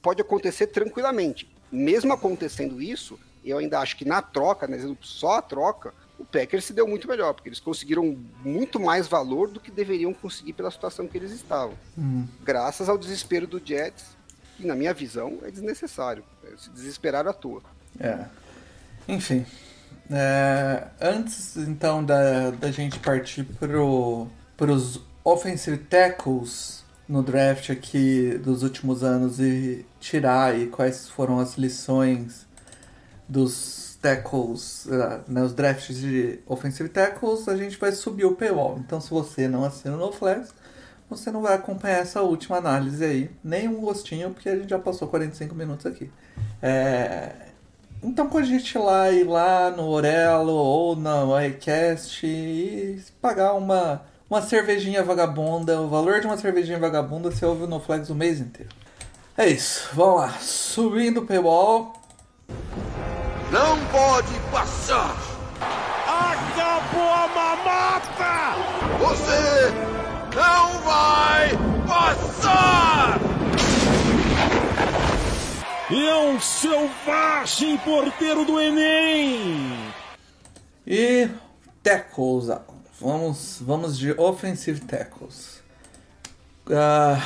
Pode acontecer tranquilamente. Mesmo acontecendo isso, eu ainda acho que na troca, né, só a troca, o Packers se deu muito melhor, porque eles conseguiram muito mais valor do que deveriam conseguir pela situação que eles estavam. Hum. Graças ao desespero do Jets, que na minha visão é desnecessário. Se desesperar à toa. É. Enfim. É, antes então da, da gente partir para os offensive tackles no draft aqui dos últimos anos e tirar aí quais foram as lições dos tackles, uh, né, os drafts de offensive tackles, a gente vai subir o paywall. Então, se você não assina no Flex, você não vai acompanhar essa última análise aí, nem um gostinho, porque a gente já passou 45 minutos aqui. É... Então, com a gente lá ir lá no Orelo ou na iCast e pagar uma uma cervejinha vagabunda, o valor de uma cervejinha vagabunda você ouve no Flex o mês inteiro. É isso, vamos lá. Subindo o paywall. Não pode passar! Acabou a mamata! Você não vai passar! E é um selvagem porteiro do Enem! E tackles Vamos, vamos de offensive tackles. Uh,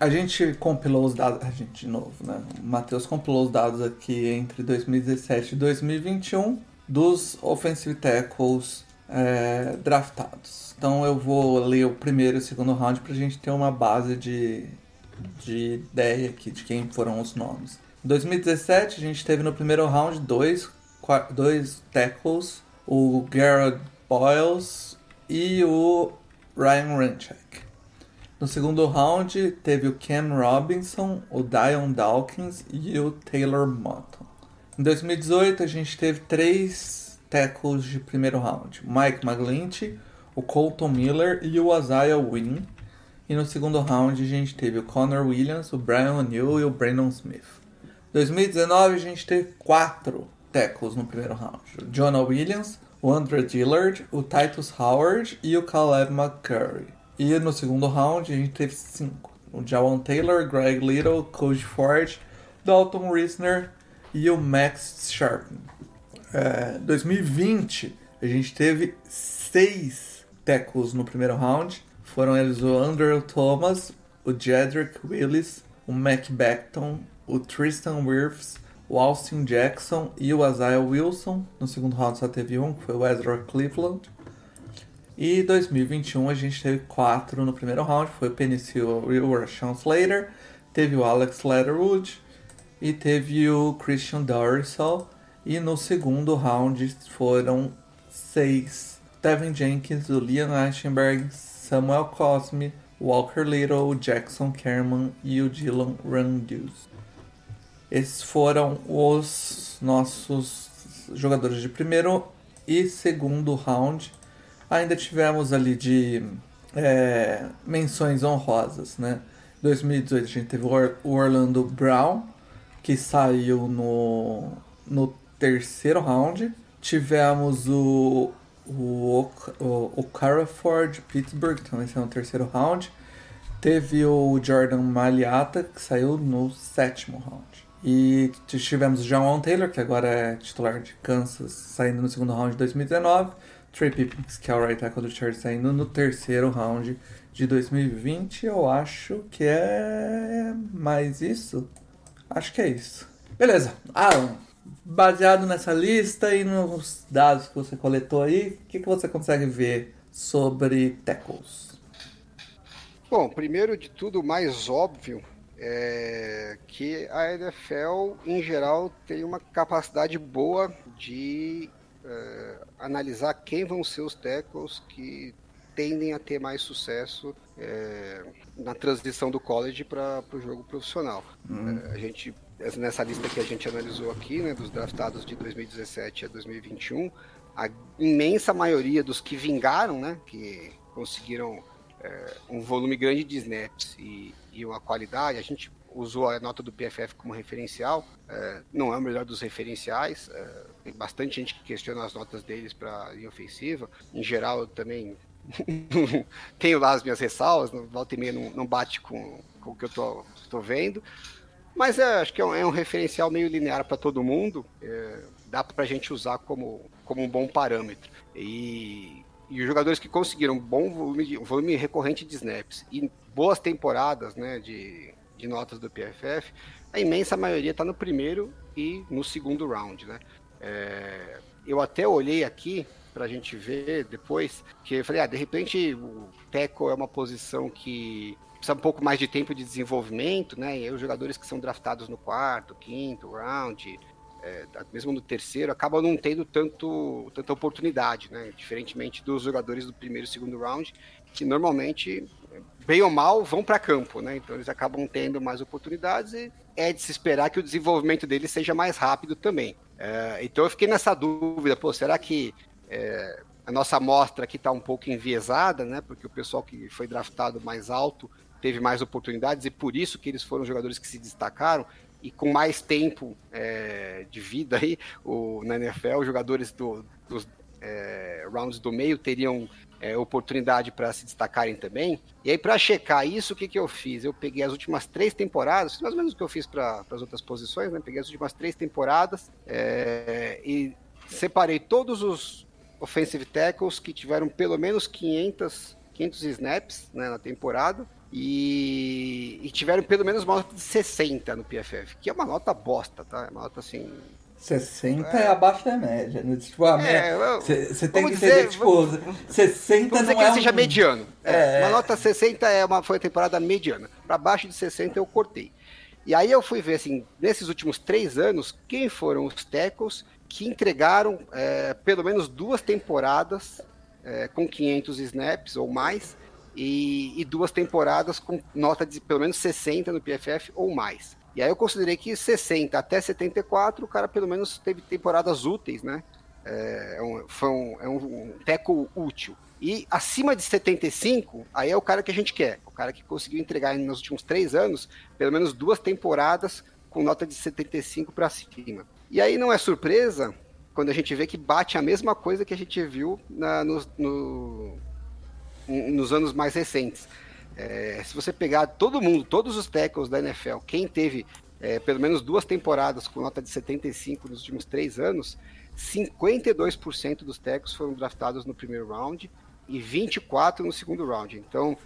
a gente compilou os dados, a gente de novo, né? O Matheus compilou os dados aqui entre 2017 e 2021 dos offensive tackles é, draftados. Então eu vou ler o primeiro e o segundo round para a gente ter uma base de, de ideia aqui de quem foram os nomes. Em 2017 a gente teve no primeiro round dois, dois tackles, o Garrett Boyles e o Ryan Runchak. No segundo round teve o Ken Robinson, o Dion Dawkins e o Taylor Motton. Em 2018 a gente teve três tackles de primeiro round: Mike McGlinchey, o Colton Miller e o Isaiah Wynn. E no segundo round a gente teve o Connor Williams, o Brian O'Neill e o Brandon Smith. Em 2019 a gente teve quatro tackles no primeiro round: Jonah Williams, o Andrew Dillard, o Titus Howard e o Caleb McCurry. E no segundo round a gente teve cinco. O Jawan Taylor, Greg Little, Cody Ford, Dalton Risner e o Max Sharpen. É, 2020 a gente teve seis tackles no primeiro round. Foram eles o Andrew Thomas, o Jedrick Willis, o Mac Beckton, o Tristan Wirfs, o Austin Jackson e o Isaiah Wilson. No segundo round só teve um, que foi o Ezra Cleveland. E 2021 a gente teve quatro no primeiro round, foi o Penicil o Rashawn Slater, teve o Alex Letterwood e teve o Christian Dorsal. E no segundo round foram seis. Devin Jenkins, o Liam Eichenberg, Samuel Cosme, Walker Little, Jackson Kerman e o Dylan Randus. Esses foram os nossos jogadores de primeiro e segundo round. Ainda tivemos ali de é, menções honrosas, né? 2018 a gente teve o Orlando Brown, que saiu no, no terceiro round. Tivemos o, o, o, o Caraford Pittsburgh, também saiu no terceiro round. Teve o Jordan Maliata, que saiu no sétimo round. E tivemos John Taylor, que agora é titular de Kansas, saindo no segundo round de 2019. Trey Pippins, que é o right tackle do Chargers, saindo no terceiro round de 2020. Eu acho que é mais isso. Acho que é isso. Beleza. Alan, baseado nessa lista e nos dados que você coletou aí, o que, que você consegue ver sobre tackles? Bom, primeiro de tudo, o mais óbvio é que a NFL, em geral, tem uma capacidade boa de é, analisar quem vão ser os tackles que tendem a ter mais sucesso é, na transição do college para o jogo profissional. Uhum. É, a gente nessa lista que a gente analisou aqui, né, dos draftados de 2017 a 2021, a imensa maioria dos que vingaram, né, que conseguiram é, um volume grande de snaps e, e uma qualidade, a gente usou a nota do PFF como referencial, é, não é o melhor dos referenciais, é, tem bastante gente que questiona as notas deles para linha ofensiva, em geral eu também (laughs) tenho lá as minhas ressalvas, volta e meia não, não bate com, com o que eu tô, tô vendo, mas é, acho que é um, é um referencial meio linear para todo mundo, é, dá para a gente usar como, como um bom parâmetro. E, e os jogadores que conseguiram bom volume, volume recorrente de snaps e boas temporadas né, de, de notas do PFF, a imensa maioria está no primeiro e no segundo round. Né? É, eu até olhei aqui para a gente ver depois, que eu falei, ah, de repente o Teco é uma posição que precisa um pouco mais de tempo de desenvolvimento, né? E aí os jogadores que são draftados no quarto, quinto round, é, mesmo no terceiro, acabam não tendo tanto, tanta oportunidade, né? Diferentemente dos jogadores do primeiro e segundo round, que normalmente, bem ou mal, vão para campo, né? Então eles acabam tendo mais oportunidades e é de se esperar que o desenvolvimento deles seja mais rápido também. É, então eu fiquei nessa dúvida, pô, será que é, a nossa amostra aqui está um pouco enviesada, né? Porque o pessoal que foi draftado mais alto teve mais oportunidades e por isso que eles foram jogadores que se destacaram e com mais tempo é, de vida aí o, na NFL, os jogadores do, dos é, rounds do meio teriam é, oportunidade para se destacarem também. E aí, para checar isso, o que, que eu fiz? Eu peguei as últimas três temporadas, mais ou menos o que eu fiz para as outras posições, né? Peguei as últimas três temporadas é, e separei todos os offensive tackles que tiveram pelo menos 500, 500 snaps né, na temporada e, e, tiveram pelo menos uma nota de 60 no PFF, que é uma nota bosta, tá? É uma nota assim. 60 é, é abaixo da média. Né? Tipo, você é, tem que dizer, tipo, 60 vamos não que é seja mediano. É, é, uma nota 60 é uma, foi a temporada mediana. Para baixo de 60 eu cortei. E aí eu fui ver, assim, nesses últimos três anos, quem foram os tackles que entregaram é, pelo menos duas temporadas com 500 snaps ou mais e, e, duas temporadas com nota de pelo menos 60 no PFF ou mais. E aí eu considerei que 60 até 74 o cara pelo menos teve temporadas úteis, né? É, é um, foi um, é um, um teco útil. E acima de 75, aí é o cara que a gente quer. O cara que conseguiu entregar nos últimos três anos pelo menos duas temporadas com nota de 75 para cima. E aí não é surpresa quando a gente vê que bate a mesma coisa que a gente viu na, no, no nos anos mais recentes. É, se você pegar todo mundo, todos os tackles da NFL, quem teve é, pelo menos duas temporadas com nota de 75 nos últimos três anos, 52% dos tackles foram draftados no primeiro round e 24% no segundo round. Então,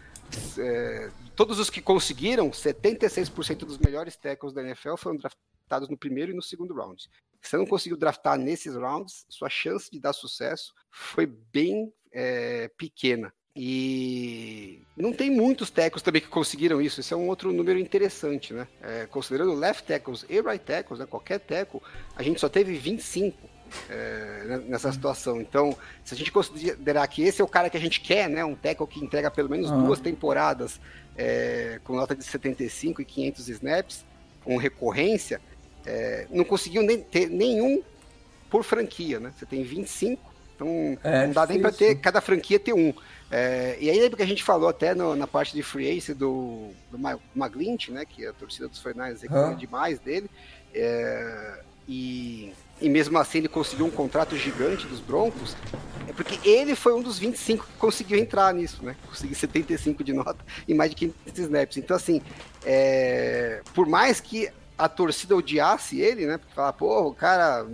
é, todos os que conseguiram, 76% dos melhores tackles da NFL foram draftados no primeiro e no segundo round. Se você não conseguiu draftar nesses rounds, sua chance de dar sucesso foi bem é, pequena. E não tem muitos tackles também que conseguiram isso. Esse é um outro número interessante, né? É, considerando left tackles e right tackles, né, qualquer tackle, a gente só teve 25 é, nessa situação. Então, se a gente considerar que esse é o cara que a gente quer, né, um tackle que entrega pelo menos duas temporadas é, com nota de 75 e 500 snaps, com recorrência, é, não conseguiu nem ter nenhum por franquia, né? Você tem 25, então é, não dá nem para ter cada franquia ter um. É, e aí lembra que a gente falou até no, na parte de free ace do, do Maglint, né? Que a torcida dos Fernandes reclama uhum. demais dele. É, e, e mesmo assim ele conseguiu um contrato gigante dos Broncos, é porque ele foi um dos 25 que conseguiu entrar nisso, né? Conseguiu 75 de nota e mais de 500 snaps. Então, assim, é, por mais que a torcida odiasse ele, né? Porque falar, pô, o cara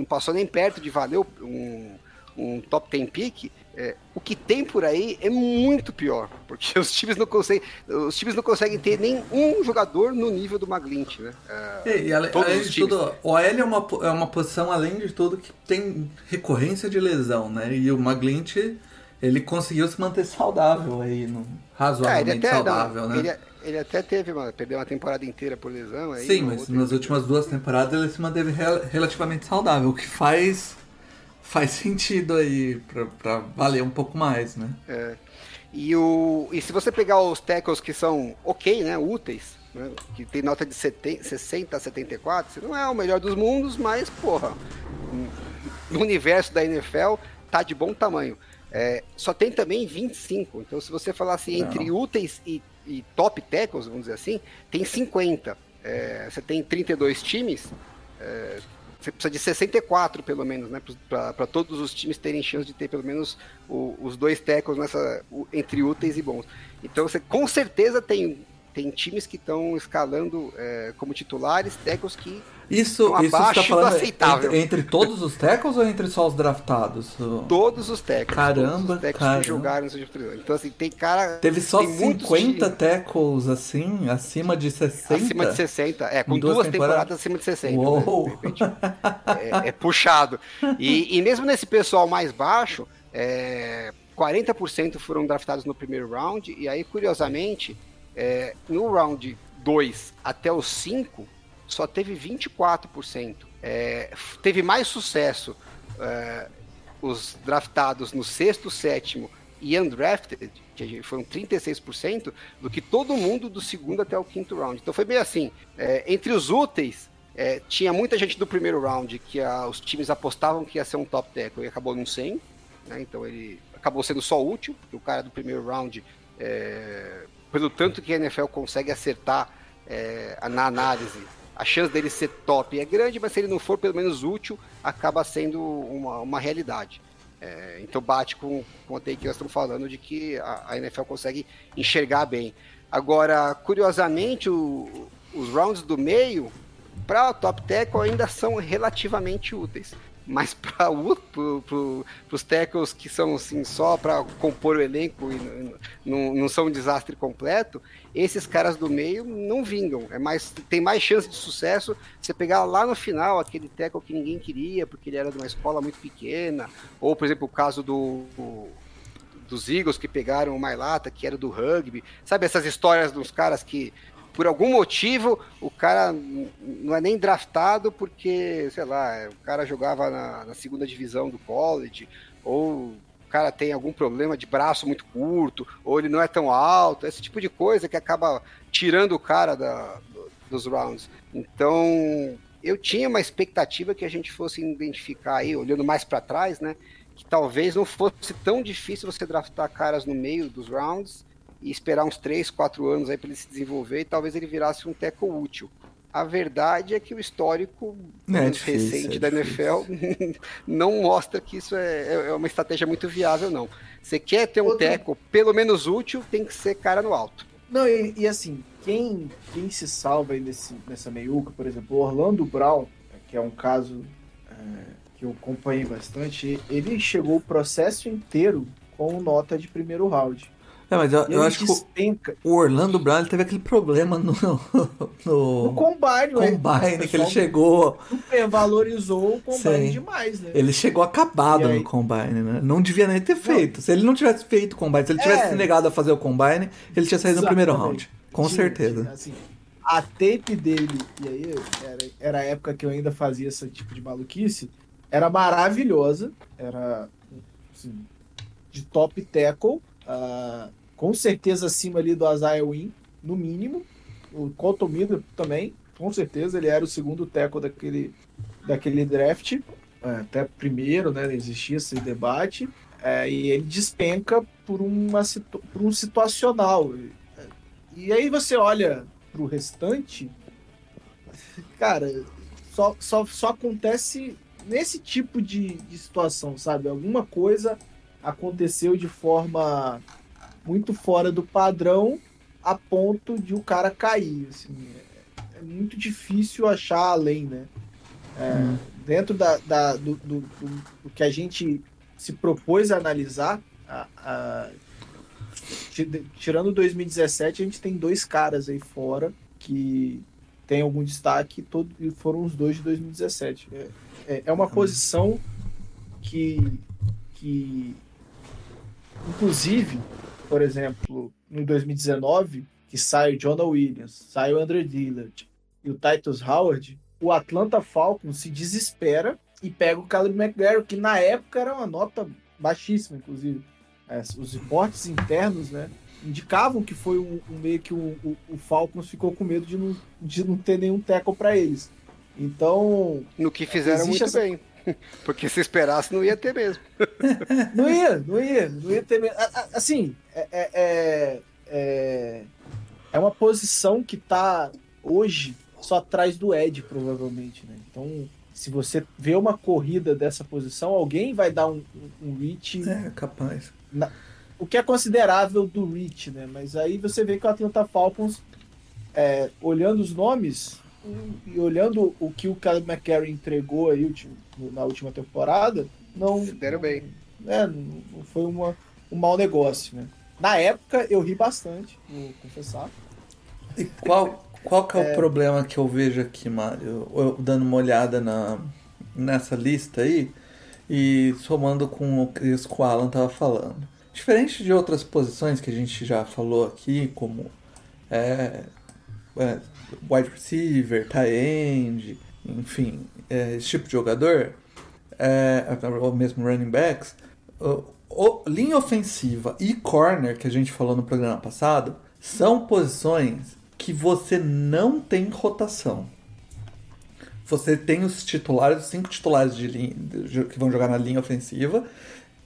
não passou nem perto de valer um, um top 10 pick, é, o que tem por aí é muito pior, porque (laughs) os times não conseguem, os times não conseguem ter nem um jogador no nível do Maglint, né? É, e, além, além de tudo, o OL é uma, é uma posição, além de tudo, que tem recorrência de lesão, né? E o Maglint, ele conseguiu se manter saudável aí, no, razoavelmente é, saudável, né? Ele, ele, até teve, uma, perdeu uma temporada inteira por lesão. Aí, Sim, mas nas últimas duas temporadas ele se manteve relativamente saudável, o que faz faz (laughs) sentido aí para valer um pouco mais, né? É. E, o, e se você pegar os tackles que são ok, né, úteis, né, que tem nota de 70, 60 a 74, você não é o melhor dos mundos, mas, porra, no universo da NFL tá de bom tamanho. É, só tem também 25, então se você falar assim, entre úteis e, e, top tackles, vamos dizer assim, tem 50. É, você tem 32 times, é, você precisa de 64 pelo menos, né? Para todos os times terem chance de ter pelo menos o, os dois tackles nessa, o, entre úteis e bons. Então você com certeza tem, tem times que estão escalando é, como titulares, tackles que isso, estão isso abaixo tá falando aceitável. Entre, entre, todos os tackles ou entre só os draftados? Todos os tackles. Caramba, todos os tackles caramba. que jogaram Então assim, tem cara... Teve só tem 50 tackles assim, acima de 60? Acima de 60, é, com duas, duas temporadas acima de 60. Né, é, é, puxado. E, e mesmo nesse pessoal mais baixo, é, 40% foram draftados no primeiro round, e aí, curiosamente, é, no round 2 até o 5, só teve 24%. É, teve mais sucesso é, os draftados no sexto, sétimo e undrafted, que foram 36%, do que todo mundo do segundo até o quinto round. Então foi bem assim. É, entre os úteis, é, tinha muita gente do primeiro round que a, os times apostavam que ia ser um top tackle e acabou não sendo. Né? Então ele acabou sendo só útil, porque o cara do primeiro round, é, pelo tanto que a NFL consegue acertar é, na análise, a chance dele ser top é grande, mas se ele não for pelo menos útil, acaba sendo uma, uma realidade. É, então bate com, com take que nós estamos falando de que a, a NFL consegue enxergar bem. Agora, curiosamente, o, os rounds do meio para o top tackle ainda são relativamente úteis. Mas para pro, pro, os tackles que são assim, só para compor o elenco e não, não são um desastre completo, esses caras do meio não vingam. É mais, tem mais chance de sucesso você pegar lá no final aquele tackle que ninguém queria, porque ele era de uma escola muito pequena, ou por exemplo o caso do, dos Eagles que pegaram o Mailata, que era do rugby. Sabe essas histórias dos caras que por algum motivo, o cara não é nem draftado porque, sei lá, o cara jogava na, na segunda divisão do college, ou o cara tem algum problema de braço muito curto, ou ele não é tão alto, esse tipo de coisa que acaba tirando o cara da, dos rounds. Então, eu tinha uma expectativa que a gente fosse identificar aí, olhando mais para trás, né? Que talvez não fosse tão difícil você draftar caras no meio dos rounds e esperar uns 3, 4 anos aí para ele se desenvolver e talvez ele virasse um teco útil. A verdade é que o histórico é difícil, recente é da NFL (laughs) não mostra que isso é, é, é, uma estratégia muito viável, não. Você quer ter um Outro... teco pelo menos útil, tem que ser cara no alto. Não, e, e assim, quem, quem se salva aí nesse, nessa meiuca, por exemplo, o Orlando Brown, que é um caso é, que eu acompanhei bastante, ele chegou o processo inteiro com nota de primeiro round. É, mas eu, eu acho despenca. que o Orlando Brown teve aquele problema no. No, no combine, combine que ele chegou. valorizou o combine Sim. demais, né? Ele chegou acabado no combine, né? Não devia nem ter feito. Não. Se ele não tivesse feito o combine, se ele tivesse é. negado a fazer o combine, ele tinha saído Exatamente. no primeiro round. Com tinha, certeza. Tinha, assim, a tape dele, e aí era, era a época que eu ainda fazia esse tipo de maluquice. era maravilhosa, era assim, de top tackle, uh, com certeza acima ali do Isaiah Wynn, no mínimo. O Colton Miller também, com certeza, ele era o segundo tackle daquele, daquele draft, é, até primeiro, né? Existia esse debate. É, e ele despenca por, uma, por um situacional. E aí você olha pro restante, cara, só, só, só acontece nesse tipo de, de situação, sabe? Alguma coisa aconteceu de forma muito fora do padrão a ponto de o cara cair. Assim, é, é muito difícil achar além, né? É, hum. Dentro da, da do, do, do, do, que a gente se propôs a analisar, a, a, tirando 2017, a gente tem dois caras aí fora que tem algum destaque todo, e foram os dois de 2017. É, é, é uma hum. posição que, que, inclusive, por exemplo, no 2019, que sai o Jonah Williams, sai o Andrew Dillard e o Titus Howard, o Atlanta Falcons se desespera e pega o Caleb McGarry, que na época era uma nota baixíssima, inclusive. É, os reportes internos, né, indicavam que foi um, um meio que o, o, o, Falcons ficou com medo de não, de não ter nenhum tackle para eles. Então. No que fizeram muito essa... bem. (laughs) Porque se esperasse, não ia ter mesmo. (laughs) não ia, não ia, não ia ter mesmo. Assim, é, é, é, é, é uma posição que tá hoje só atrás do Ed, provavelmente, né? Então, se você vê uma corrida dessa posição, alguém vai dar um, um reach. É, capaz. Na, o que é considerável do reach, né? Mas aí você vê que o Atlanta Falcons, é, olhando os nomes, e olhando o que o Caleb McCarry entregou aí na última temporada, não. Se deram bem. É, não foi uma, um mau negócio, né? Na época eu ri bastante, vou confessar. E qual, qual que é, é, o problema que eu vejo aqui, Mário? Eu, dando uma olhada na, nessa lista aí e somando com o que o Alan tava falando. Diferente de outras posições que a gente já falou aqui, como é, é, wide receiver, tight end, enfim, é, esse tipo de jogador, é, ou mesmo running backs, o, o, linha ofensiva e corner, que a gente falou no programa passado, são posições que você não tem rotação. Você tem os titulares, os cinco titulares de linha, que vão jogar na linha ofensiva,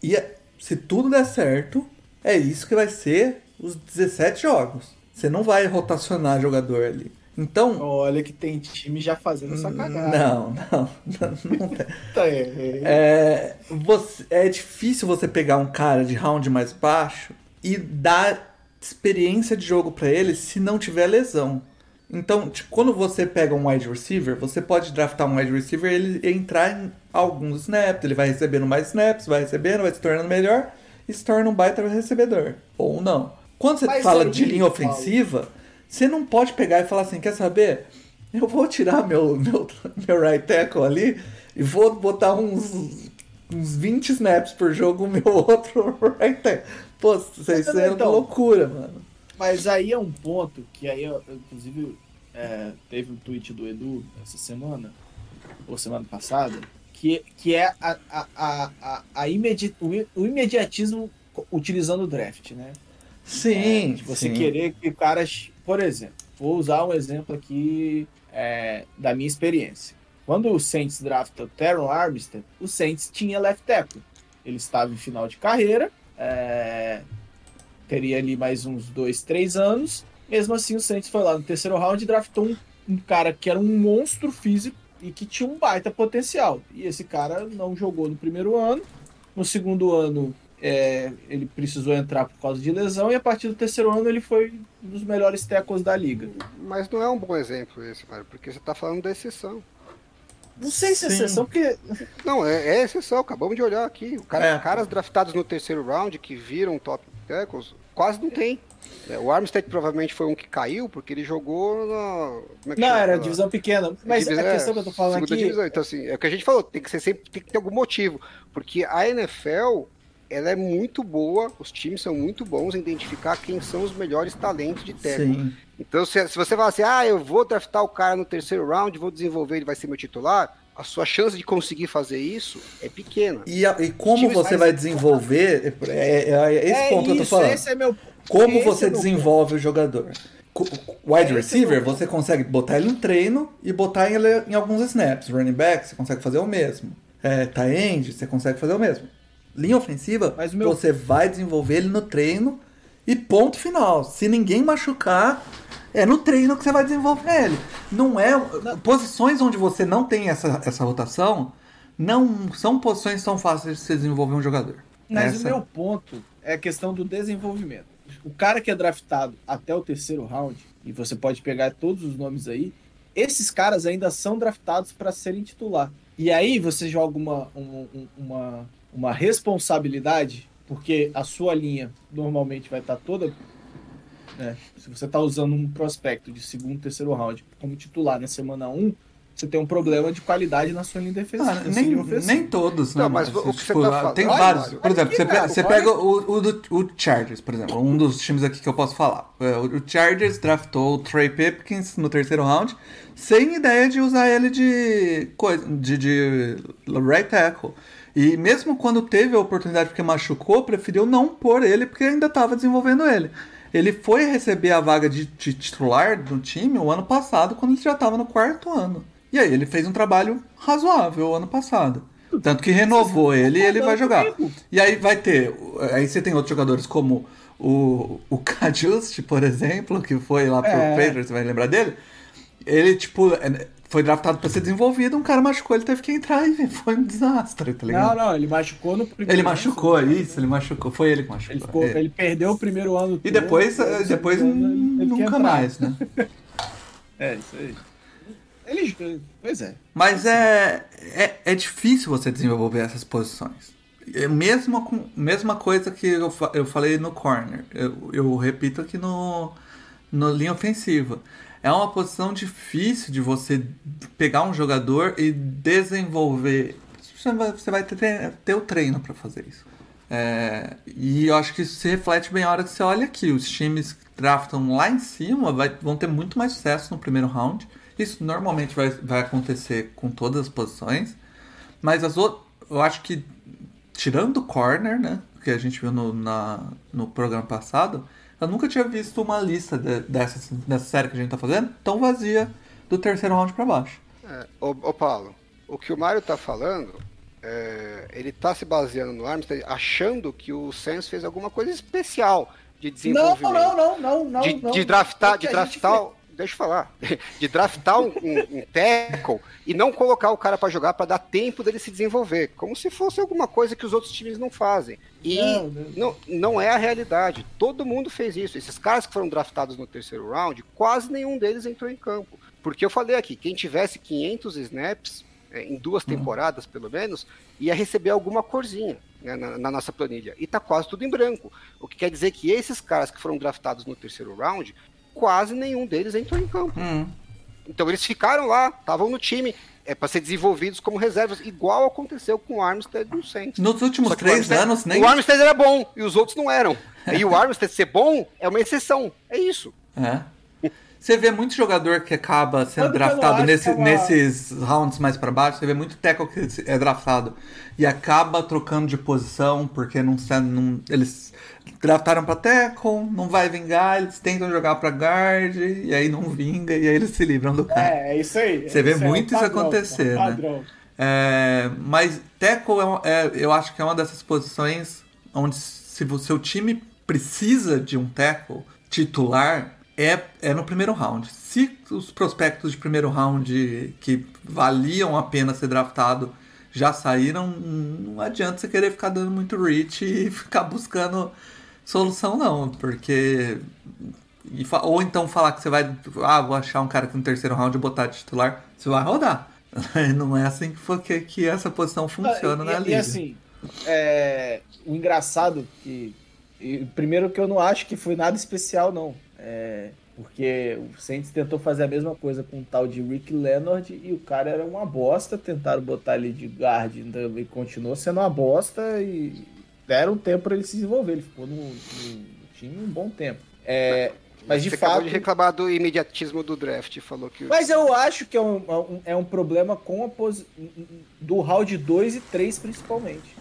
e é, se tudo der certo, é isso que vai ser os 17 jogos. Você não vai rotacionar jogador ali. Então. Olha que tem time já fazendo essa cagada. Não, não, não, não tem. (laughs) Tá, é, é. é, você, é difícil você pegar um cara de round mais baixo e dar experiência de jogo para ele se não tiver lesão. Então, tipo, quando você pega um wide receiver, você pode draftar um wide receiver e ele entrar em alguns snaps, ele vai recebendo mais snaps, vai recebendo, vai se tornando melhor e se torna um baita recebedor. Ou não. Quando você Mas fala de linha ofensiva, você não pode pegar e falar assim, quer saber? Eu vou tirar meu, meu, meu right tackle ali e vou botar uns, uns 20 snaps por jogo o meu (laughs) outro right tackle. Pô, isso é então, loucura, mano. Mas aí é um ponto que aí, eu, inclusive, é, teve um tweet do Edu essa semana, ou semana passada, que, que é a, a, a, a, a imedi o imediatismo utilizando o draft, né? Sim. É, você sim. querer que caras, por exemplo, vou usar um exemplo aqui é, da minha experiência. Quando o Saints drafta o Armstead, o Saints tinha left tackle. Ele estava em final de carreira, é, teria ali mais uns dois, três anos. Mesmo assim, o Saints foi lá no terceiro round e draftou um, um cara que era um monstro físico e que tinha um baita potencial. E esse cara não jogou no primeiro ano. No segundo ano, é, ele precisou entrar por causa de lesão e a partir do terceiro ano ele foi um dos melhores tackles da liga. Mas não é um bom exemplo esse, cara, porque você está falando da exceção. Não sei se é exceção, porque. Não, é, é, exceção, acabamos de olhar aqui. O cara, é. Caras draftados no terceiro round que viram top tackles, quase não tem. É, o Armstead provavelmente foi um que caiu, porque ele jogou na. É não, chama? era divisão pequena. Mas divisão, a questão que eu tô falando aqui. Divisão. Então, assim, é o que a gente falou, tem que ser sempre tem que ter algum motivo. Porque a NFL ela é muito boa, os times são muito bons em identificar quem são os melhores talentos de tackle. Então, se, se, você falar assim, ah, eu vou draftar o cara no terceiro round, vou desenvolver, ele vai ser meu titular, a sua chance de conseguir fazer isso é pequena. E, e como você vai desenvolver, é, é, é esse é ponto isso, que eu tô falando. Esse é meu, como você é desenvolve ponto. o jogador? Wide é receiver, você consegue botar ele em treino e botar ele em alguns snaps. Running back, você consegue fazer o mesmo. É, tight end, você consegue fazer o mesmo. Linha ofensiva, meu... você vai desenvolver ele no treino e ponto final. Se ninguém machucar, é no treino que você vai desenvolver ele. Não é. Posições onde você não tem essa, essa rotação não são posições tão fáceis de você desenvolver um jogador. Mas essa... o meu ponto é a questão do desenvolvimento. O cara que é draftado até o terceiro round, e você pode pegar todos os nomes aí, esses caras ainda são draftados para serem titular. E aí você joga uma, uma, uma, uma responsabilidade, porque a sua linha normalmente vai estar tá toda né? Se você está usando um prospecto de segundo, terceiro round como titular na semana 1, você tem um problema de qualidade na sua linha defensiva. Ah, nem, nem todos, né? Não, mas, mas o que tipo, você tá tem vários. por exemplo, você, pega, você pega o, o, o, Chargers, por exemplo, um dos times aqui que eu posso falar. É, o Chargers draftou o Trey Pipkins no terceiro round, sem ideia de usar ele de, de, de right tackle. E mesmo quando teve a oportunidade porque machucou, preferiu não pôr ele porque ainda estava desenvolvendo ele. Ele foi receber a vaga de, de titular do time o ano passado, quando ele já estava no quarto ano. E aí ele fez um trabalho razoável o ano passado. Tanto que renovou ele e ele vai jogar. E aí vai ter. Aí você tem outros jogadores como o, o Kajust, por exemplo, que foi lá pro é. Patriots, você vai lembrar dele? Ele, tipo, foi draftado para ser desenvolvido, um cara machucou, ele teve que entrar e (laughs) foi um desastre, tá ligado? Não, não, ele machucou no primeiro Ele machucou, ano, isso, ele machucou, foi ele que machucou. Ele, ficou, ele. ele perdeu o primeiro ano E depois, todo, depois nunca mais, né? (laughs) é, isso aí. Pois é. Mas é, é, é difícil você desenvolver essas posições. É mesma, mesma coisa que eu, eu falei no corner. Eu, eu repito aqui no, no linha ofensiva é uma posição difícil de você pegar um jogador e desenvolver. Você vai, ter, ter o treino para fazer isso. É, e eu acho que isso se reflete bem a hora que você olha aqui. Os times que draftam lá em cima vai, vão ter muito mais sucesso no primeiro round. Isso normalmente vai, vai acontecer com todas as posições. Mas as outras, eu acho que, tirando o corner, né? Que a gente viu no, na, no programa passado, eu nunca tinha visto uma lista de, dessa, dessa série que a gente tá fazendo tão vazia do terceiro round para baixo. É, ô, ô, Paulo, o que o Mário tá falando, é, ele tá se baseando no Armstead achando que o Saints fez alguma coisa especial de desenvolvimento. Não, não, não, não, não. De, não, de draftar, de draftar deixa eu falar, (laughs) de draftar um, um, um tackle e não colocar o cara para jogar para dar tempo dele se desenvolver, como se fosse alguma coisa que os outros times não fazem. E não, não, não é a realidade. Todo mundo fez isso. Esses caras que foram draftados no terceiro round, quase nenhum deles entrou em campo. Porque eu falei aqui, quem tivesse 500 snaps é, em duas uhum. temporadas, pelo menos, ia receber alguma corzinha né, na, na, nossa planilha. E tá quase tudo em branco. O que quer dizer que esses caras que foram draftados no terceiro round quase nenhum deles entrou em campo. Uhum. Então eles ficaram lá, estavam no time, é para ser desenvolvidos como reservas, igual aconteceu com o Armstead no Saints. Nos últimos três anos, nem. O Armstead era bom e os outros não eram. (laughs) e o Armstead ser bom é uma exceção. É isso. É. Você vê muito jogador que acaba sendo Quando draftado nesse, uma... nesses rounds mais para baixo, você vê muito tackle que é draftado e acaba trocando de posição porque não, não eles draftaram pra tackle, não vai vingar, eles tentam jogar pra guard, e aí não vinga, e aí eles se livram do cara. É, é isso aí. Você vê muito é um isso acontecer, né? É, mas tackle, é, é, eu acho que é uma dessas posições onde se o seu time precisa de um tackle titular, é, é no primeiro round. Se os prospectos de primeiro round que valiam a pena ser draftado já saíram, não adianta você querer ficar dando muito reach e (laughs) ficar buscando solução, não, porque. Ou então falar que você vai. Ah, vou achar um cara aqui no terceiro round e botar de titular, você vai rodar. (laughs) Não é assim que, for, que, que essa posição funciona e, na e, liga. E assim, é, o engraçado que. E, primeiro que eu não acho que foi nada especial, não. É, porque o Saints tentou fazer a mesma coisa com o tal de Rick Leonard e o cara era uma bosta. Tentaram botar ele de guard e continuou sendo uma bosta e deram um tempo para ele se desenvolver. Ele ficou no, no, time um bom tempo. É, Mas de Você fato. acabou de reclamar do imediatismo do draft, falou que. Mas eu acho que é um, é um- é um problema com a posi... do round 2 e 3, principalmente.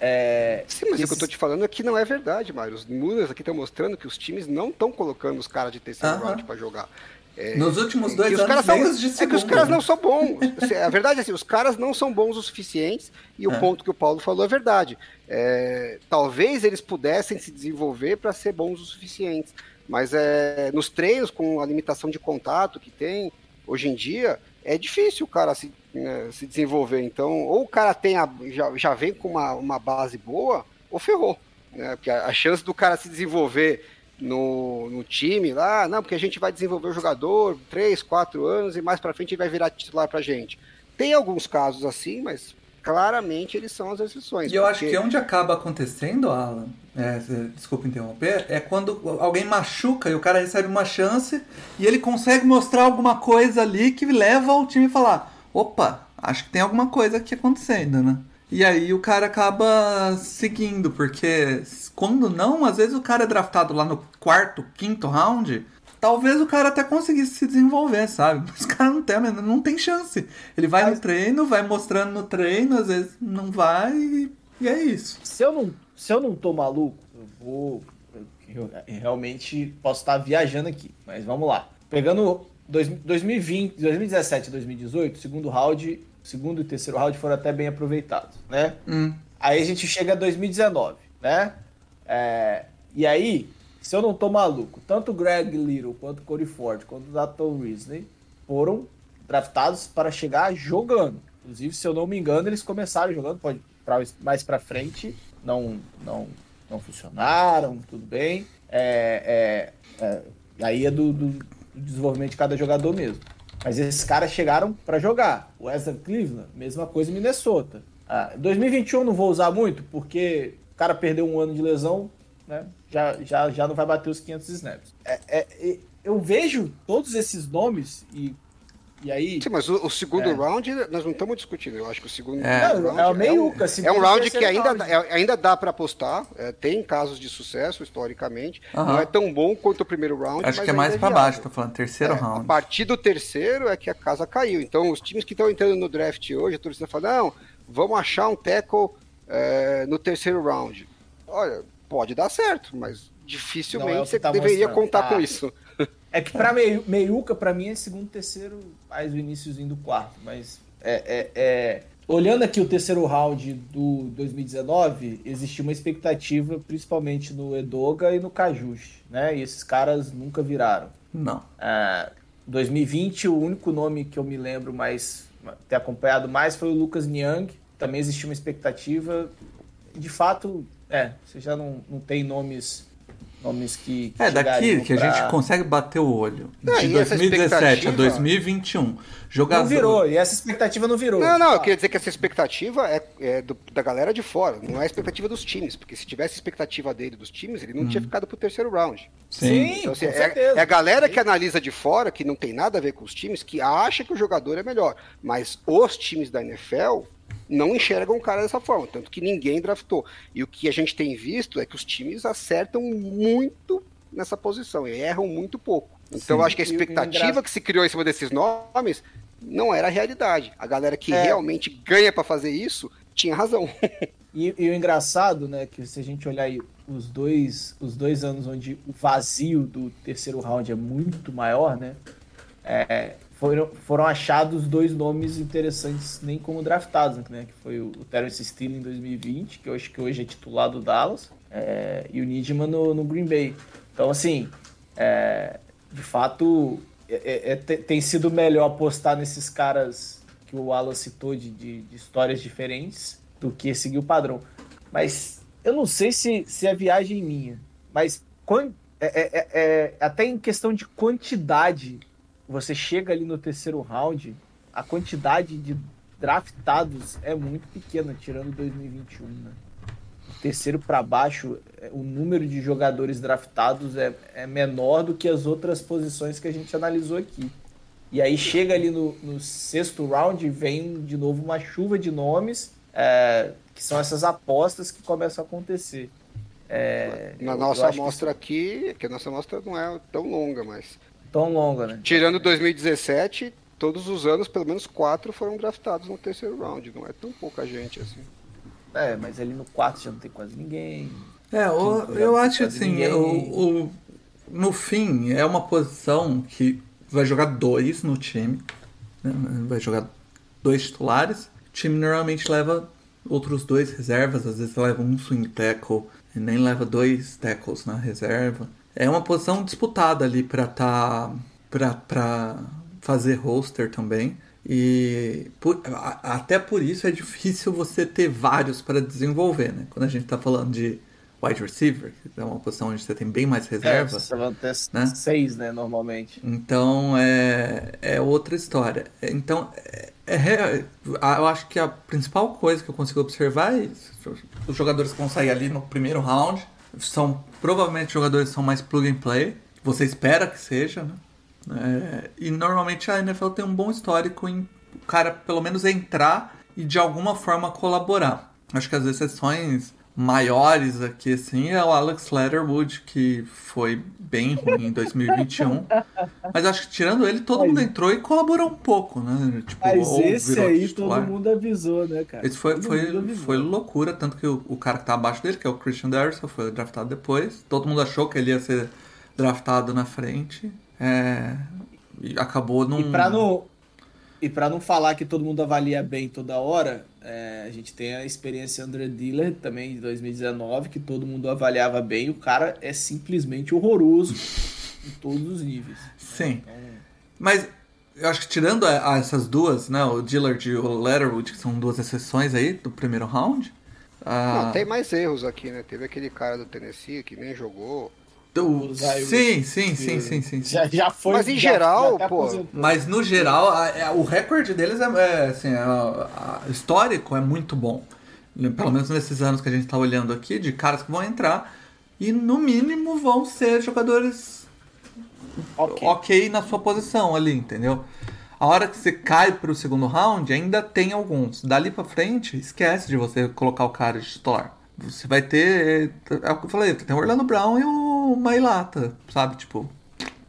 É, Sim, mas o que eu tô te falando é que não é verdade, Mário. Os números aqui estão mostrando que os times não estão colocando os caras de terceiro Aham. round pra jogar. É, Nos últimos que dois os anos, caras são, os é que os caras né? não são bons. (laughs) Assim, A verdade é assim, os caras não são bons o suficientes e o É. ponto que o Paulo falou é verdade. É, talvez eles pudessem se desenvolver para ser bons o suficientes, mas é, nos treinos com a limitação de contato que tem hoje em dia é difícil o cara se, né, se desenvolver. Então, ou o cara tem a- já, já vem com uma, uma base boa, ou ferrou. Né? Porque a, a chance do cara se desenvolver no, no time lá, não, porque a gente vai desenvolver o jogador três, quatro anos e mais pra frente ele vai virar titular pra gente. Tem alguns casos assim, mas claramente eles são as exceções. E eu acho porque- que onde acaba acontecendo, Alan, é, desculpa interromper, é quando alguém machuca e o cara recebe uma chance e ele consegue mostrar alguma coisa ali que leva o time a falar: opa, acho que tem alguma coisa aqui acontecendo, né? E aí o cara acaba seguindo, porque quando não, às vezes o cara é draftado lá no quarto, quinto round. Talvez o cara até conseguisse se desenvolver, sabe? (laughs) Mas o cara não tem, não tem chance. Ele vai no treino, vai mostrando no treino, às vezes não vai e, e é isso. Se eu não, se eu não tô maluco, eu vou. Eu realmente posso estar viajando aqui, mas vamos lá. Pegando dois- 2020, 2017 e 2018, segundo round, segundo e terceiro round foram até bem aproveitados, né? Hum. Aí a gente chega a 2019, né? É, e aí, se eu não tô maluco, tanto o Greg Little quanto o Corey Ford, quanto o Dalton Risley foram draftados para chegar jogando. Inclusive, se eu não me engano, eles começaram jogando, pode pra, mais pra frente, não, não, não funcionaram, tudo bem. É, é, é, aí é do- do desenvolvimento de cada jogador mesmo. Mas esses caras chegaram para jogar. O Wesley Cleveland, mesma coisa Minnesota. Ah, 2021 eu não vou usar muito, porque o cara perdeu um ano de lesão, né? Já, já, já não vai bater os 500 snaps. É, é, eu vejo todos esses nomes e, e aí... Sim, mas o, o segundo É. round nós não estamos discutindo. Eu acho que o segundo É. round Não, é o meiuca, um, segundo é um round que ainda, round. dá- é- ainda dá para apostar. é, tem casos de sucesso historicamente. Não é tão bom quanto o primeiro round. Acho mas que é mais pra viável. baixo, tô falando, terceiro É, A round. partir do terceiro é que a casa caiu. Então, os times que estão entrando no draft hoje, a torcida fala: não, vamos achar um tackle é, no terceiro round. Olha, pode dar certo, mas é dificilmente que você tá deveria mostrando, contar tá? com isso. É que pra meiu, meiuca, pra mim, é segundo, terceiro, mais o iníciozinho do quarto. Mas é, é- é- olhando aqui o terceiro round do 2019, existia uma expectativa, principalmente no Edoga e no Cajuste, né? E esses caras nunca viraram. Não. Ah, 2020, o único nome que eu me lembro mais ter acompanhado mais foi o Lucas Niang. Também existia uma expectativa. De fato, é, você já não, não tem nomes nomes que, que É daqui que a pra- gente consegue bater o olho. De e essa 2017 a expectativa- 2021. Jogador... Não virou, e essa expectativa não virou. Não, não, eu queria dizer que essa expectativa é, é do- da galera de fora, não é a expectativa dos times, porque se tivesse expectativa dele dos times, ele não tinha ficado pro terceiro round. Sim. Então, assim, com é, certeza. é a galera que analisa de fora, que não tem nada a ver com os times, que acha que o jogador é melhor. Mas os times da NFL não enxergam o cara dessa forma, tanto que ninguém draftou. E o que a gente tem visto é que os times acertam muito nessa posição e erram muito pouco. Então Sim. eu acho que a expectativa que se criou em cima desses nomes não era a realidade. A galera que É. realmente ganha para fazer isso tinha razão. (laughs) E, e o engraçado, né, que se a gente olhar aí os dois, os dois anos onde o vazio do terceiro round é muito maior, né, é, foram, foram achados dois nomes interessantes nem como draftados, né, que foi o, Terence Steele em 2020, que eu acho que hoje é titular do Dallas, é, e o Nidman no, no Green Bay. Então, assim, é, de fato, é- é- é- te- tem sido melhor apostar nesses caras que o Alan citou de, de- de histórias diferentes do que seguir o padrão. Mas eu não sei se, se é viagem minha, mas quan- é- é- é- é- até em questão de quantidade, você chega ali no terceiro round, a quantidade de draftados é muito pequena, tirando 2021, né? terceiro para baixo, é, o número de jogadores draftados é, é menor do que as outras posições que a gente analisou aqui. E aí chega ali no, no sexto round e vem de novo uma chuva de nomes, é, que são essas apostas que começam a acontecer. É, Na eu- nossa acho que amostra aqui, que a nossa amostra não é tão longa, mas. Tão longa, né? Tirando 2017, todos os anos, pelo menos quatro foram draftados no terceiro round. Não é tão pouca gente assim. É, mas ali no 4 já não tem quase ninguém. É, o- eu acho assim, o, o- no fim é uma posição que vai jogar dois no time, né? vai jogar dois titulares. O time normalmente leva outros dois reservas, às vezes leva um swing tackle e nem leva dois tackles na reserva. É uma posição disputada ali para tá para para fazer roster também. E por- a- até por isso é difícil você ter vários para desenvolver, né? Quando a gente tá falando de wide receiver, que é uma posição onde você tem bem mais reserva. É, você vai ter né? seis, né, normalmente. Então é, é outra história. Então é, é eu acho que a principal coisa que eu consigo observar é isso. Os jogadores que vão sair ali no primeiro round são provavelmente jogadores que são mais plug and play. Você espera que seja, né? É, e normalmente a NFL tem um bom histórico em o cara pelo menos entrar e de alguma forma colaborar. Acho que as exceções maiores aqui assim é o Alex Leatherwood que foi bem ruim em 2021. (laughs) Mas acho que tirando ele, todo Mas- mundo entrou e colaborou um pouco, né? Tipo, Mas esse aí titular. todo mundo avisou, né, cara? Esse foi, Todo foi, foi loucura, tanto que o, o cara que tá abaixo dele, que é o Christian Darrison, foi draftado depois. Todo mundo achou que ele ia ser draftado na frente. É, e acabou num. E pra não. E pra não falar que todo mundo avalia bem toda hora, é, a gente tem a experiência André Diller também de 2019, que todo mundo avaliava bem. O cara é simplesmente horroroso em todos os níveis. Sim. Então, Mas eu acho que tirando a- a essas duas, né? O Dillard e o Letterwood, que são duas exceções aí do primeiro round. ah, Não, tem mais erros aqui, né? Teve aquele cara do Tennessee que nem jogou. Sim, sim, sim, sim, sim, sim. Já, já foi. Mas em já- geral, já pô. Mas no geral, a- é- o recorde deles é, é, assim, é, a- a- histórico é muito bom. Pelo menos nesses anos que a gente tá olhando aqui, de caras que vão entrar e no mínimo vão ser jogadores Ok. ok na sua posição ali, entendeu? A hora que você cai pro segundo round, ainda tem alguns. Dali pra frente, esquece de você colocar o cara de titular. Você vai ter. É o que eu falei, tem o Orlando Brown e o Mailata, sabe? Tipo.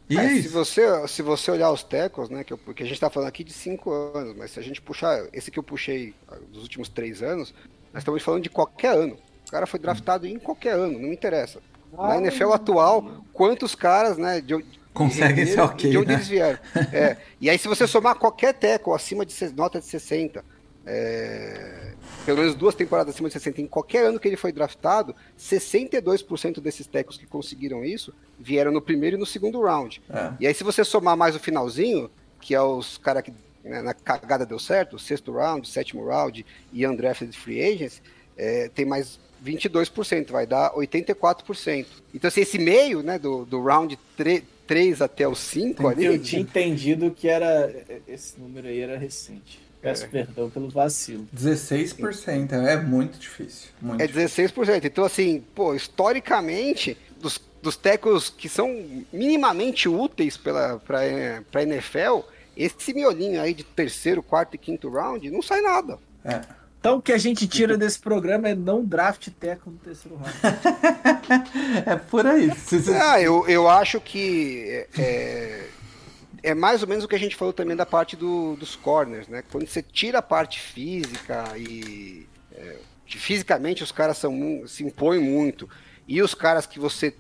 E é, É, se, você, se você olhar os tecos, né? Que eu, porque a gente tá falando aqui de 5 anos, mas se a gente puxar esse que eu puxei ah, dos últimos 3 anos, nós estamos falando de qualquer ano. O cara foi draftado em qualquer ano, não me interessa. Na. NFL atual, quantos caras, né, de, Conseguem ser ok, de onde né? eles vieram. (laughs) É, e aí, se você somar qualquer teco acima de nota de 60, é, pelo menos duas temporadas acima de 60, em qualquer ano que ele foi draftado, 62% desses tecos que conseguiram isso vieram no primeiro e no segundo round. É. E aí, se você somar mais o finalzinho, que é os caras que né, na cagada deu certo, sexto round, sétimo round e undrafted free agents, é, tem mais 22%, vai dar 84%. Então, assim, esse meio, né, do, do round 3, até o 5 ali, Eu tinha entendido que era. Esse número aí era recente. Peço perdão pelo vacilo. 16% é muito difícil. Muito é difícil. 16%. Então, assim, pô, historicamente, dos, dos tecos que são minimamente úteis para a NFL, esse miolinho aí de terceiro, quarto e quinto round não sai nada. É. Então o que a gente tira desse programa é não draft teco no terceiro round. (laughs) É por aí. Ah, eu, eu acho que é, é mais ou menos o que a gente falou também da parte do- dos corners, né? Quando você tira a parte física e é, fisicamente os caras são, se impõem muito e os caras que você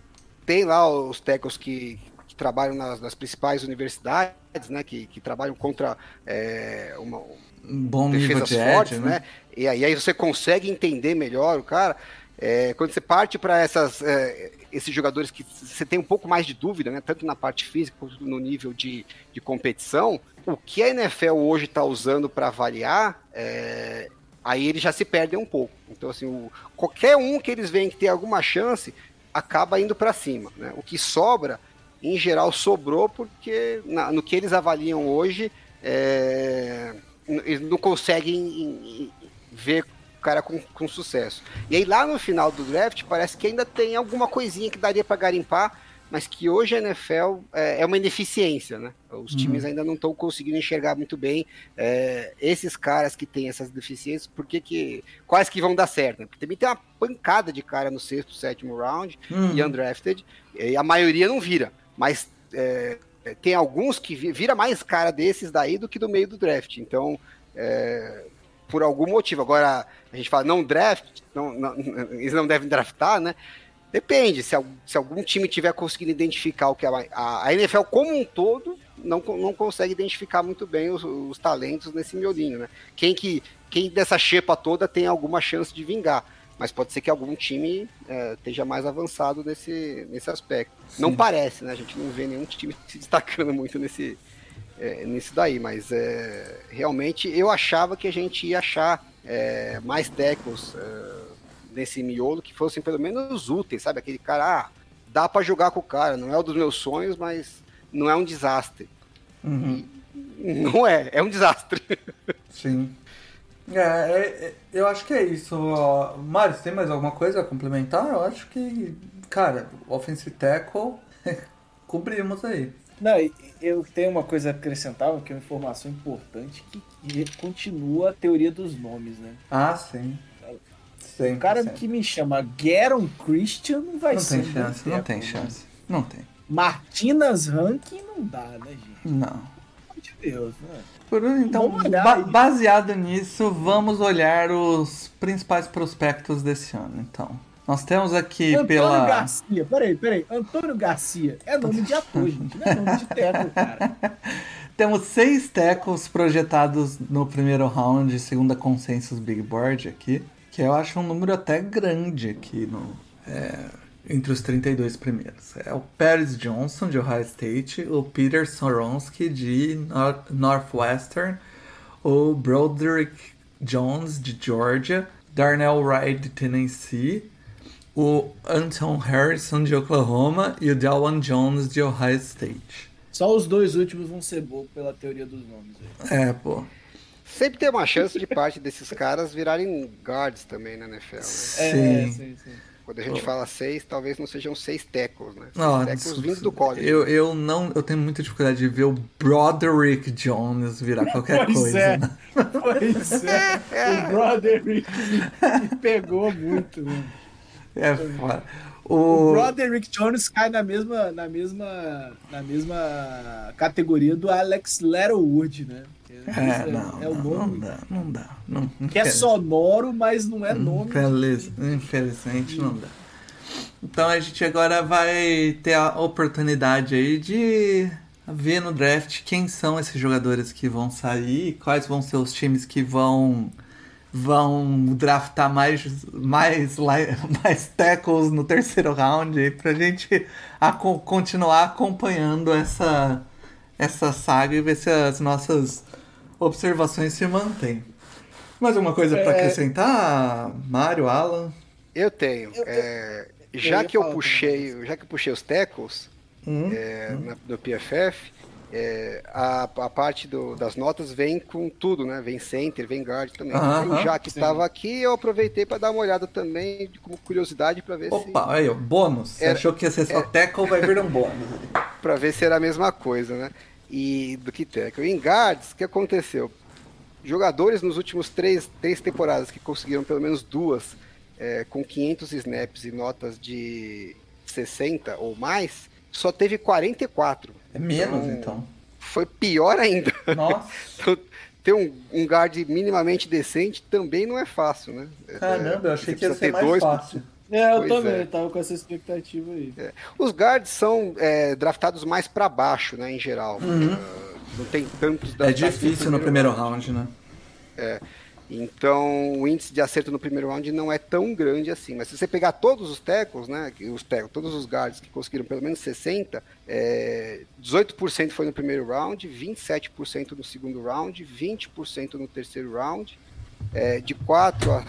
tem lá, os tackles que, que trabalham nas, nas principais universidades, né? Que, que trabalham contra é, uma, Um bom defesas de fortes, né? né? E aí, aí você consegue entender melhor o cara. É, quando você parte para essas é, esses jogadores que você tem um pouco mais de dúvida, né? Tanto na parte física quanto no nível de, de competição, o que a NFL hoje está usando para avaliar, é, aí eles já se perdem um pouco. Então, assim, o- qualquer um que eles veem que tem alguma chance, acaba indo para cima. Né? O que sobra, em geral, sobrou porque na- no que eles avaliam hoje, é, eles não conseguem em- em- ver cara com, com sucesso. E aí lá no final do draft, parece que ainda tem alguma coisinha que daria para garimpar, mas que hoje a NFL é, é uma ineficiência, né? Os Uhum. times ainda não estão conseguindo enxergar muito bem é, esses caras que têm essas deficiências, por que quais que vão dar certo, né? Porque também tem uma pancada de cara no sexto, sétimo round, Hum. e undrafted, e a maioria não vira, mas é, tem alguns que vi- vira mais cara desses daí do que do meio do draft, então é, por algum motivo, agora a gente fala não draft, não, não- eles não devem draftar, né? Depende, se, se algum time tiver conseguindo identificar o que a, a, a NFL como um todo não, não consegue identificar muito bem os, os talentos nesse miolinho, né? Quem que quem dessa xepa toda tem alguma chance de vingar, mas pode ser que algum time é, esteja mais avançado nesse, nesse aspecto. Não parece, né? A gente não vê nenhum time (laughs) se destacando muito nesse é, nisso daí, mas é, realmente eu achava que a gente ia achar é, mais tackles é, nesse miolo que fossem pelo menos úteis, sabe? Aquele cara, ah, dá pra jogar com o cara, não é o dos meus sonhos, mas não é um desastre. Uhum. (laughs) Não é, é um desastre. Sim. É, é, é, eu acho que é isso. Mário, você tem mais alguma coisa a complementar? Eu acho que, cara, offensive tackle, (laughs) cobrimos aí. Não, eu tenho uma coisa a acrescentar, que é uma informação importante, que, continua a teoria dos nomes, né? Ah, sim. Sim. O cara que me chama Garon Christian não vai Não ser. tem chance, bom não tackle, tem né? chance. Não tem. Martinas Rankin não dá, né, gente? Não. Pelo amor de Deus, né? Por- Então, ba- baseado nisso, vamos olhar os principais prospectos desse ano, então. Nós temos aqui Antônio pela. Garcia, peraí, peraí. Antônio Garcia é nome de ator, gente. Não é nome de teco, cara. (laughs) Temos seis tackles projetados no primeiro round, segundo a Consensus Big Board aqui, que eu acho um número até grande aqui no, é, entre os 32 primeiros. É o Paris Johnson, de Ohio State, o Peter Soronsky, de Nor- Northwestern, o Broderick Jones, de Georgia, Darnell Wright, de Tennessee, o Anton Harrison, de Oklahoma, e o Dalwan Jones, de Ohio State. Só os dois últimos vão ser bons pela teoria dos nomes. Aí. É, pô. Sempre tem uma chance de parte desses caras virarem guards também na NFL, né? Sim. É, sim, sim. Quando a gente fala seis, talvez não sejam seis tackles, né? Seis Não, tackles isso- vindo do college. Eu, eu não, eu tenho muita dificuldade de ver o Broderick Jones virar qualquer Pois coisa. é. né? Pois é. O Broderick me (laughs) pegou muito, mano. (laughs) É foda. O O, Broderick Jones cai na mesma, na mesma, na mesma categoria do Alex Leatherwood, né? é, não, é o não, nome não dá, não dá. Não, que é sonoro, mas não é nome. Infeliz- infelizmente não dá. Então a gente agora vai ter a oportunidade aí de ver no draft quem são esses jogadores que vão sair, quais vão ser os times que vão vão draftar mais mais (laughs) mais tackles no terceiro round aí pra gente continuar acompanhando essa essa saga e ver se as nossas observações se mantêm. Mais alguma coisa pra É. acrescentar, Mário, Alan? Eu tenho. Eu- eu- é, eu já ia que eu puxei, já que eu puxei os tackles Hum? é, na- do PFF, é, a, a parte do- das notas vem com tudo, né? Vem center, vem guard também. Já que estava aqui, eu aproveitei para dar uma olhada também, como curiosidade, para ver se Opa, aí, bônus. Você Era- achou que ia ser só tackle, vai vir um bônus. (laughs) para ver se era a mesma coisa, né? E do que tackle. Em guards, o que aconteceu? Jogadores nos últimos três, três temporadas que conseguiram pelo menos duas é, com 500 snaps e notas de 60 ou mais, só teve 44. É menos, então. Foi pior ainda. Nossa, (laughs) Então, Ter um, um guard minimamente decente também não é fácil, né? caramba, eu achei que ia ser mais dois fácil. É, eu Pois também, é. eu tava com essa expectativa aí. Os guards são é, draftados mais para baixo, né, em geral. Ah, não tem tantos É difícil no primeiro round, né? Então, o índice de acerto no primeiro round não é tão grande assim. Mas se você pegar todos os tackles, né, os tackles, todos os guards que conseguiram pelo menos 60, é, 18% foi no primeiro round, 27% no segundo round, 20% no terceiro round, é, de quatro a-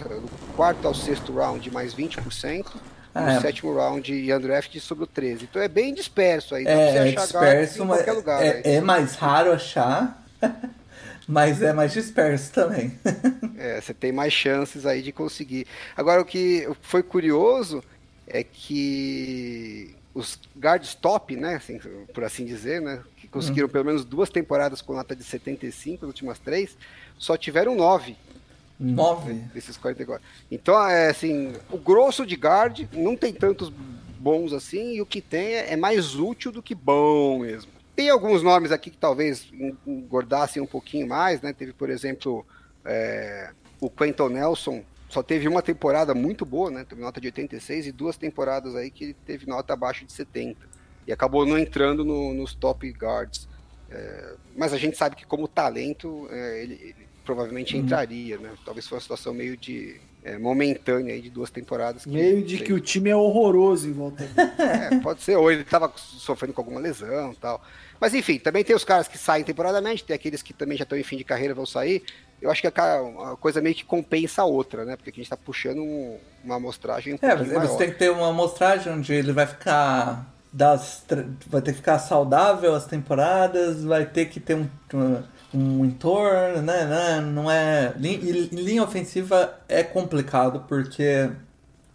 quarto ao sexto round mais 20%, É. no sétimo round e undrafted sobrou 13. Então é bem disperso aí. É, é disperso, em mas qualquer lugar. é, né? é mais raro achar, (laughs) mas é mais disperso também. (laughs) É, você tem mais chances aí de conseguir. Agora, o que foi curioso é que os guards top, né, assim, por assim dizer, né, que conseguiram pelo menos duas temporadas com nota de 75, as últimas três, só tiveram nove Nove. desses 44. Então, é assim, o grosso de guard não tem tantos bons assim, e o que tem é, é mais útil do que bom mesmo. Tem alguns nomes aqui que talvez en- engordassem um pouquinho mais, né? Teve, por exemplo, é, o Quentin Nelson, só teve uma temporada muito boa, né? Teve nota de 86 e duas temporadas aí que ele teve nota abaixo de 70. E acabou não entrando no- nos top guards. É, mas a gente sabe que como talento, é, ele, ele provavelmente entraria, né? Talvez fosse uma situação meio de é, momentânea aí de duas temporadas. que- Meio de que o time é horroroso em volta. (laughs) é, pode ser, ou ele estava sofrendo com alguma lesão e tal. Mas enfim, também tem os caras que saem temporadamente, tem aqueles que também já estão em fim de carreira vão sair. Eu acho que a, coisa meio que compensa a outra, né? Porque aqui a gente está puxando um- uma amostragem um É, você maior. tem que ter uma amostragem onde ele vai ficar das vai ter que ficar saudável as temporadas, vai ter que ter um, um entorno, né, né? Não é e linha ofensiva é complicado porque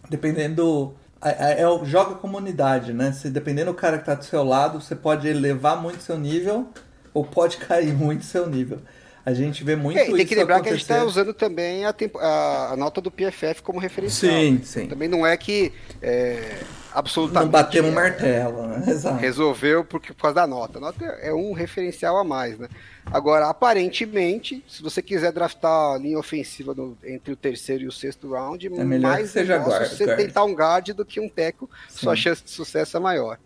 dependendo é, é, joga comunidade, né? Se dependendo do cara que tá do seu lado, você pode elevar muito seu nível ou pode (laughs) cair muito seu nível. A gente vê muito É, e tem isso que lembrar que a gente está acontecer. usando também a, tempo- a- a nota do PFF como referencial. Sim, sim. Também não é que é, absolutamente Não batemos é, martelo, né? (laughs) Exato. resolveu porque, por causa da nota. A nota é um referencial a mais, né? Agora, aparentemente, se você quiser draftar a linha ofensiva no- entre o terceiro e o sexto round, É melhor mais que seja negócio guard- você guard. tentar um guard do que um teco, sua Sim. chance de sucesso é maior.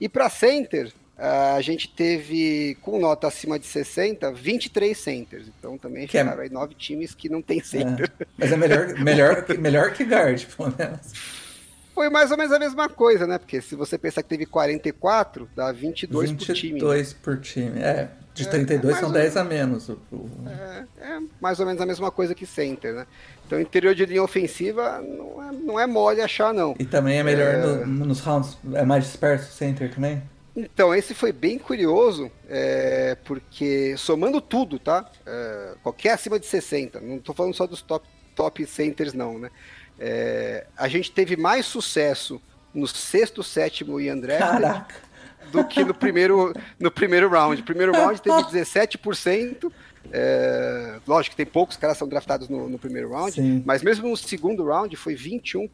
E para center, a gente teve, com nota acima de 60, 23 centers. Então também Que é- ficaram aí nove times que não tem center. É, mas é melhor, (laughs) melhor, que- melhor que guard, pelo menos. Foi mais ou menos a mesma coisa, né? Porque se você pensar que teve 44, dá 22, por time. né? 22 por time. É, de 32 mais são ou 10 a menos. É, é mais ou menos a mesma coisa que center, né? Então, interior de linha ofensiva não é, não é mole achar, não. E também é melhor no- nos rounds, é mais disperso o center também? Então, esse foi bem curioso, é, porque somando tudo, tá? É, qualquer acima de 60, não tô falando só dos top, top centers, não, né? É, a gente teve mais sucesso no sexto, sétimo e André do que no primeiro, no primeiro round. Primeiro round teve (laughs) 17%. É, lógico que tem poucos caras são draftados no, no primeiro round, Sim. mas mesmo no segundo round foi 21%.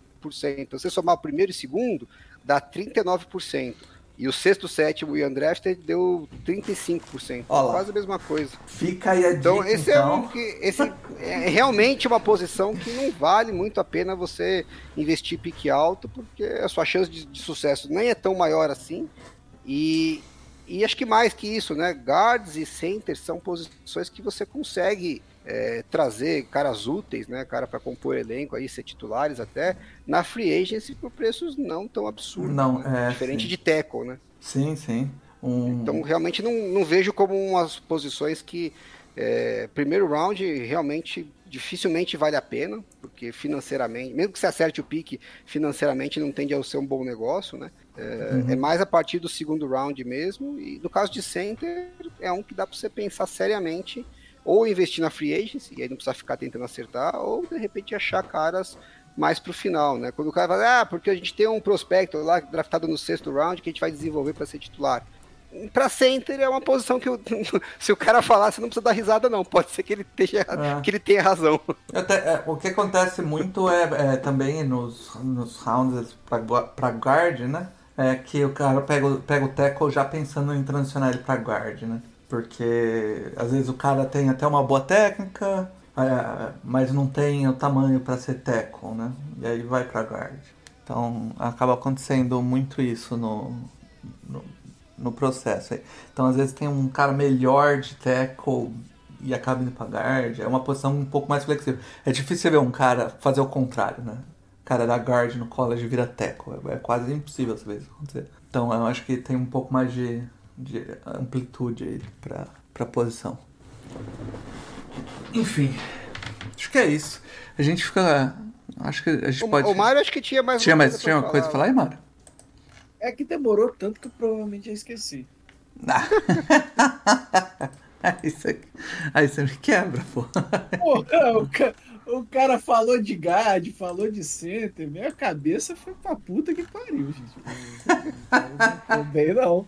Então, se você somar o primeiro e segundo, dá 39%. E o sexto, sétimo e undrafted deu 35%. Ó lá. Quase a mesma coisa. Fica aí a Então, dica, esse então. é um que. Esse é realmente uma posição que não vale muito a pena você investir pique alto, porque a sua chance de, de sucesso nem é tão maior assim. E, e acho que mais que isso, né? Guards e centers são posições que você consegue é, trazer caras úteis, né? Cara para compor elenco aí, ser titulares até, na free agency por preços não tão absurdos. Não, né? é, Diferente sim. de tackle, né? Sim, sim. Um... Então, realmente não, não vejo como umas posições que é, primeiro round realmente dificilmente vale a pena, porque financeiramente, mesmo que você acerte o pique, financeiramente não tende a ser um bom negócio, né? É, é mais a partir do segundo round mesmo. E no caso de center, é um que dá para você pensar seriamente ou investir na free agency, e aí não precisa ficar tentando acertar, ou de repente achar caras mais pro final, né? Quando o cara fala, ah, porque a gente tem um prospecto lá draftado no sexto round que a gente vai desenvolver para ser titular. Pra center é uma posição que eu- (laughs) se o cara falar, você não precisa dar risada, não. Pode ser que ele, esteja, É. que ele tenha razão. Até, é, o que acontece muito é, é também nos, nos rounds pra guard, né? É que o cara pega, o- pega o tackle já pensando em transicionar ele pra guard, né? Porque às vezes o cara tem até uma boa técnica, é, mas não tem o tamanho pra ser tackle, né? E aí vai pra guard. Então acaba acontecendo muito isso no, no, no processo. Então às vezes tem um cara melhor de tackle e acaba indo pra guard. É uma posição um pouco mais flexível. É difícil ver um cara fazer o contrário, né? O cara da guard no college vira tackle. É, é quase impossível às vezes acontecer. Então eu acho que tem um pouco mais de, de amplitude aí pra, pra posição. Enfim, acho que é isso. A gente fica. Acho que a gente O, pode. o Mário acho que tinha mais tinha uma mais coisa tinha pra uma coisa pra falar aí, Mário? É que demorou tanto que eu provavelmente já esqueci. (laughs) aí, você, aí você me quebra, pô. Cara, o, ca- o cara falou de guard, falou de center, minha cabeça foi pra puta que pariu, gente. (laughs) Não tô bem, não.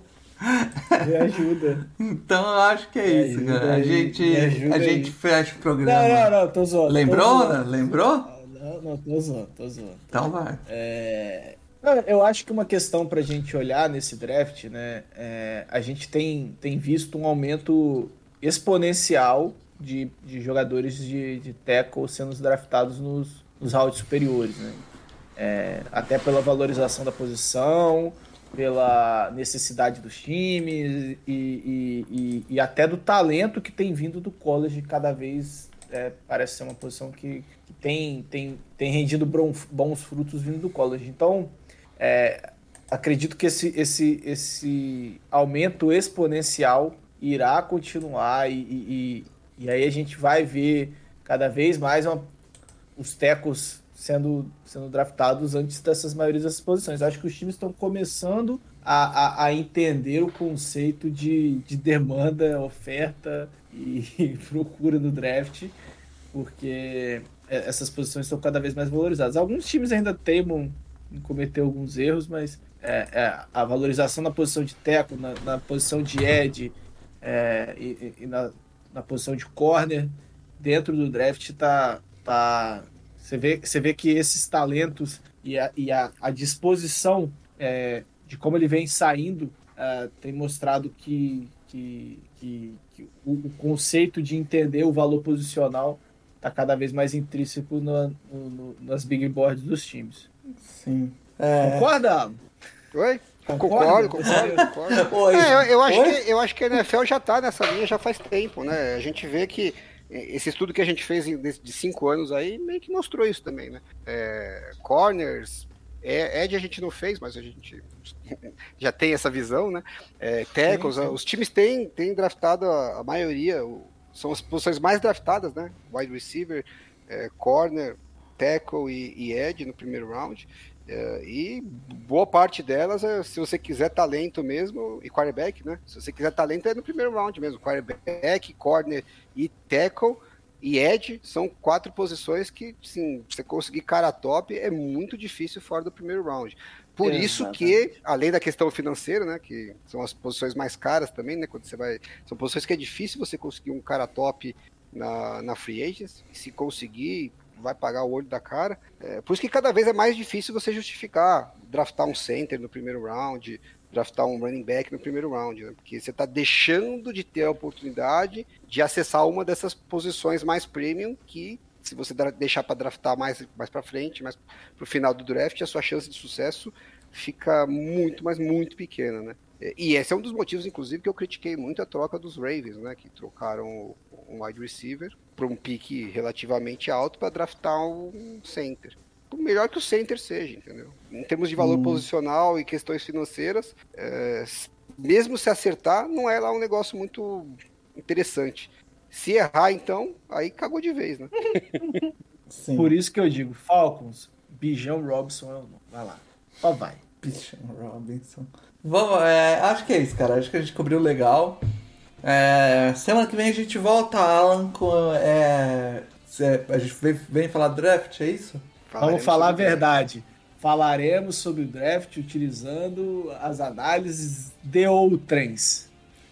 Me ajuda. Então eu acho que é Me isso, ajuda cara. A gente, a aí. gente fecha o Não, programa. não, não, tô zoando. Lembrou, tô né? zoando. Lembrou? Não, não, tô zoando, tô zoando. Então vai. É, não, Eu acho que uma questão para a gente olhar nesse draft, né? é, a gente tem, tem visto um aumento exponencial de, de jogadores de, de tackle sendo draftados nos, nos rounds superiores, né? É, até pela valorização da posição, pela necessidade dos times e, e, e, e até do talento que tem vindo do college cada vez é, parece ser uma posição que, que tem, tem, tem rendido bons frutos vindo do college. Então, é, acredito que esse, esse, esse aumento exponencial irá continuar e, e aí a gente vai ver cada vez mais uma- os tecos sendo, sendo draftados antes dessas maiorias dessas posições. Acho que os times estão começando a, a, a entender o conceito de, de demanda, oferta (laughs) e procura no draft, porque é, essas posições estão cada vez mais valorizadas. Alguns times ainda teimam em cometer alguns erros, mas é, é, a valorização na posição de teco, na, na posição de edge é, e, e- na, na posição de corner dentro do draft tá, tá você vê, você vê que esses talentos e a, e a, a disposição é, de como ele vem saindo é, tem mostrado que, que, que, que o, o conceito de entender o valor posicional está cada vez mais intrínseco no- no- no- nas big boards dos times. Sim. É. Concorda? Oi? Concordo, concordo, concordo. Oi. É, eu, eu acho Oi? que, eu acho que a NFL já tá nessa linha já faz tempo, né? A gente vê que esse estudo que a gente fez de de cinco anos aí meio que mostrou isso também, né? É, corners, é, Ed a gente não fez, mas a gente (laughs) já tem essa visão, né? É, tackles, Sim, sim. os times têm, têm draftado a, a maioria, o- são as posições mais draftadas, né? Wide receiver, é, corner, tackle e, e edge no primeiro round. É, e boa parte delas, é, se você quiser talento mesmo, e quarterback, né? Se você quiser talento, é no primeiro round mesmo. Quarterback, corner e tackle e edge são quatro posições que, sim, você conseguir cara top é muito difícil fora do primeiro round. Por isso que, além da questão financeira, né, que são as posições mais caras também, né, quando você vai, são posições que é difícil você conseguir um cara top na, na free agents, se conseguir, vai pagar o olho da cara. É, por isso que cada vez é mais difícil você justificar draftar um center no primeiro round, draftar um running back no primeiro round, né? porque você está deixando de ter a oportunidade de acessar uma dessas posições mais premium que se você deixar para draftar mais mais para frente, mais para o final do draft, a sua chance de sucesso fica muito, mas muito pequena, né? E esse é um dos motivos, inclusive, que eu critiquei muito a troca dos Ravens, né? Que trocaram um wide receiver para um pique relativamente alto para draftar um center. Por melhor que o center seja, entendeu? Em termos de valor posicional e questões financeiras, é, mesmo se acertar, não é lá um negócio muito interessante. Se errar, então, aí cagou de vez, né? Sim. Por isso que eu digo, Falcons, Bijão Robson é o nome. Vai lá. Só vai. Bichon Robinson. Vamos, é, acho que é isso, cara. Acho que a gente cobriu legal. É, semana que vem a gente volta, Alan, com. É, cê- a gente vem, vem falar draft, é isso? Vamos falar a verdade. Falaremos sobre o draft utilizando as análises de outrens.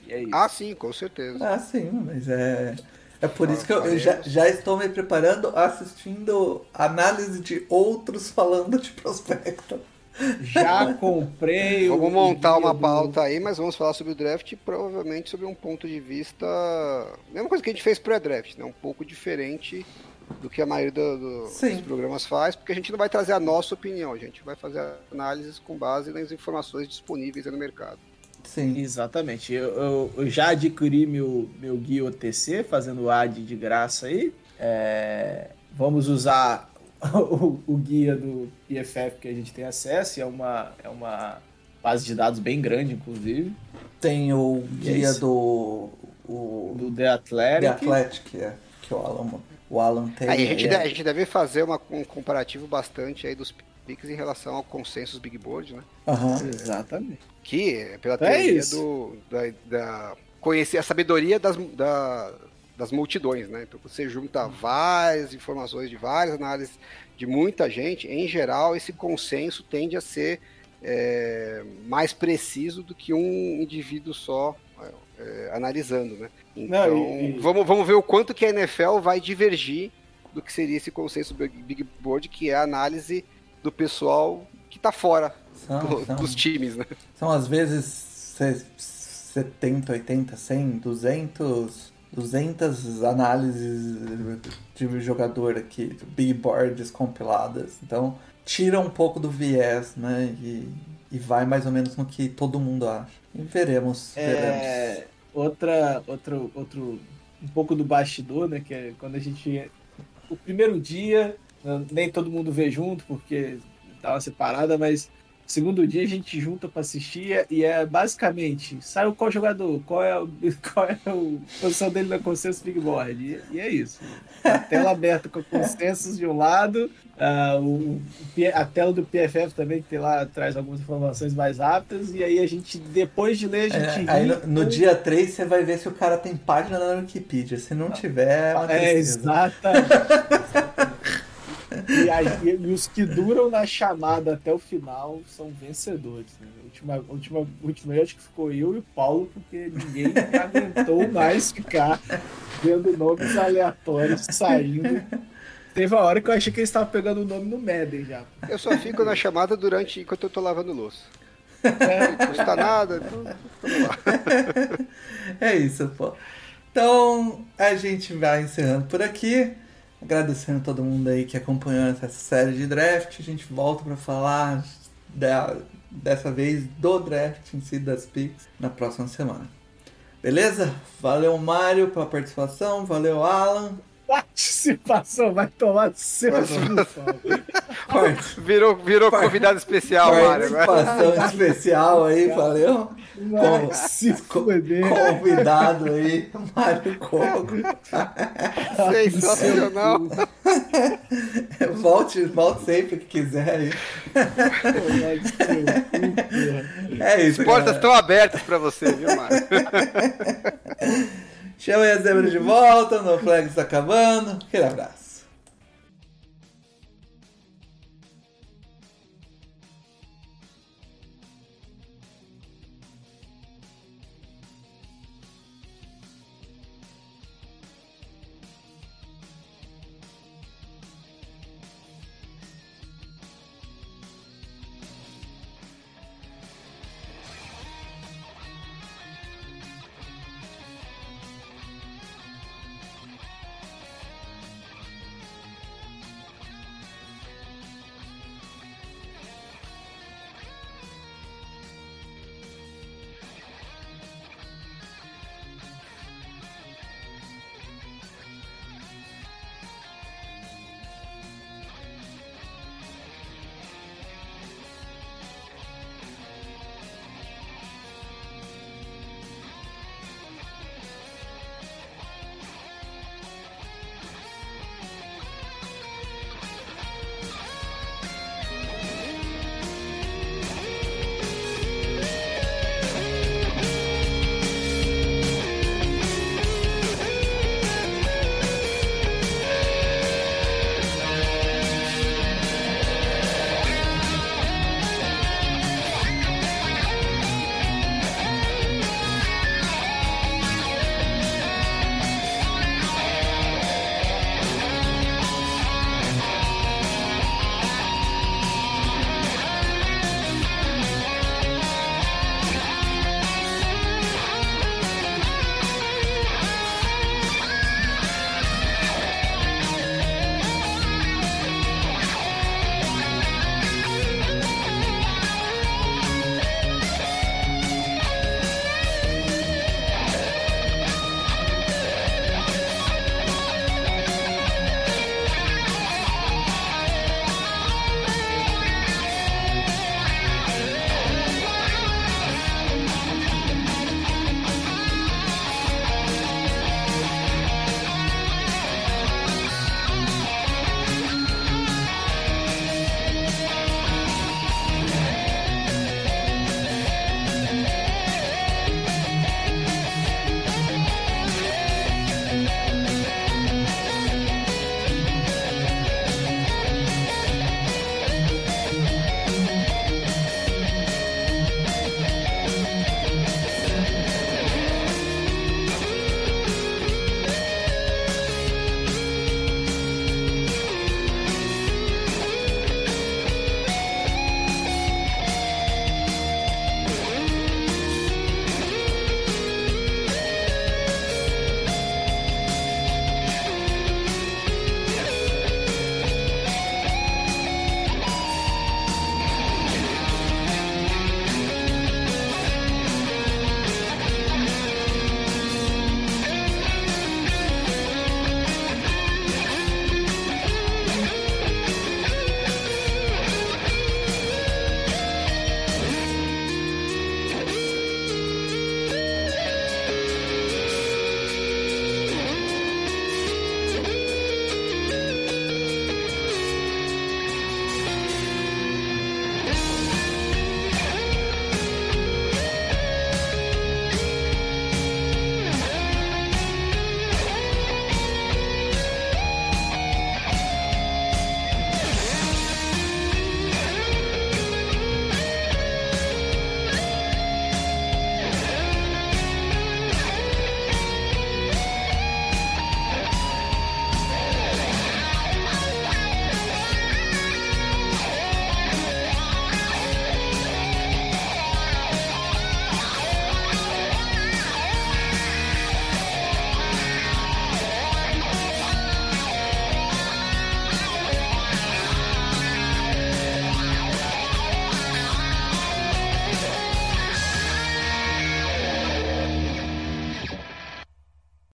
E é isso. Ah, sim, com certeza. Ah, sim, mas é. É por isso que eu, eu já, já estou me preparando assistindo análise de outros falando de prospecto. Já comprei (laughs) o- Vamos montar uma do- pauta aí, mas vamos falar sobre o draft, provavelmente sobre um ponto de vista. Mesma coisa que a gente fez pré-draft, né? Um pouco diferente do que a maioria do- do- dos programas faz, porque a gente não vai trazer a nossa opinião, a gente vai fazer análises com base nas informações disponíveis aí no mercado. Sim. Exatamente. Eu, eu- eu já adquiri meu, meu guia OTC, fazendo ad de graça aí. É, vamos usar (laughs) o, o guia do PFF que a gente tem acesso, e é uma, é uma base de dados bem grande, inclusive, Tem o E é guia isso. do. O, do The Athletic. The Athletic, é, que o Alan, o Alan tem. Aí a gente, é- deve, a gente deve fazer uma- um comparativo bastante aí dos picks em relação ao consensus Big Board, né? Aham. Exatamente. Que é pela É teoria isso. do, da, da conhecer a sabedoria das, da- das multidões, né? Então você junta várias informações de várias análises de muita gente, em geral esse consenso tende a ser é, mais preciso do que um indivíduo só é, analisando, né? Então Não, e, e... Vamos, vamos ver o quanto que a NFL vai divergir do que seria esse consenso Big Board, que é a análise do pessoal que está fora são, do, são, dos times, né? São às vezes 70, 80, 100, 200, 200 análises de jogador aqui, big boards compiladas. Então, tira um pouco do viés, né? E, e vai mais ou menos no que todo mundo acha. E veremos. É, veremos. Outra, outro, outro, um pouco do bastidor, né? Que é quando a gente. O primeiro dia, nem todo mundo vê junto, porque tava separada, mas Segundo dia a gente junta para assistir e é basicamente sai qual jogador, qual é, (laughs) qual é a posição dele na consenso Big Board. E, e é isso. A tela aberta com consensos de um lado, uh, o, a tela do PFF também, que tem lá, traz algumas informações mais rápidas, e aí a gente, depois de ler, a gente. É, aí no, no dia 3 você vai ver se o cara tem página na Wikipedia. Se não tiver. É, é exatamente. (laughs) E, aí, e, os que duram na chamada até o final são vencedores. Né? A última, última, última acho que ficou eu e o Paulo, porque ninguém aguentou mais ficar vendo nomes aleatórios saindo. Teve uma hora que eu achei que eles estavam pegando o nome no Madden já. Eu só fico na chamada durante enquanto eu tô lavando louça. É. Não custa nada, então vamos lá. (laughs) É isso, pô. Então a gente vai encerrando por aqui. Agradecendo todo mundo aí que acompanhou essa série de draft. A gente volta para falar da, dessa vez do draft em si das picks na próxima semana. Beleza? Valeu, Mário, pela participação. Valeu, Alan participação vai tomar seu Virou, virou convidado especial, Mário. Participação especial aí, valeu? Com, se Convidado aí, Mário Coco. Sensacional. volte, volte sempre que quiser aí. É isso. As portas estão abertas para você, viu, Mário? (laughs) Chama aí a zebra de volta, no está acabando. Aquele abraço.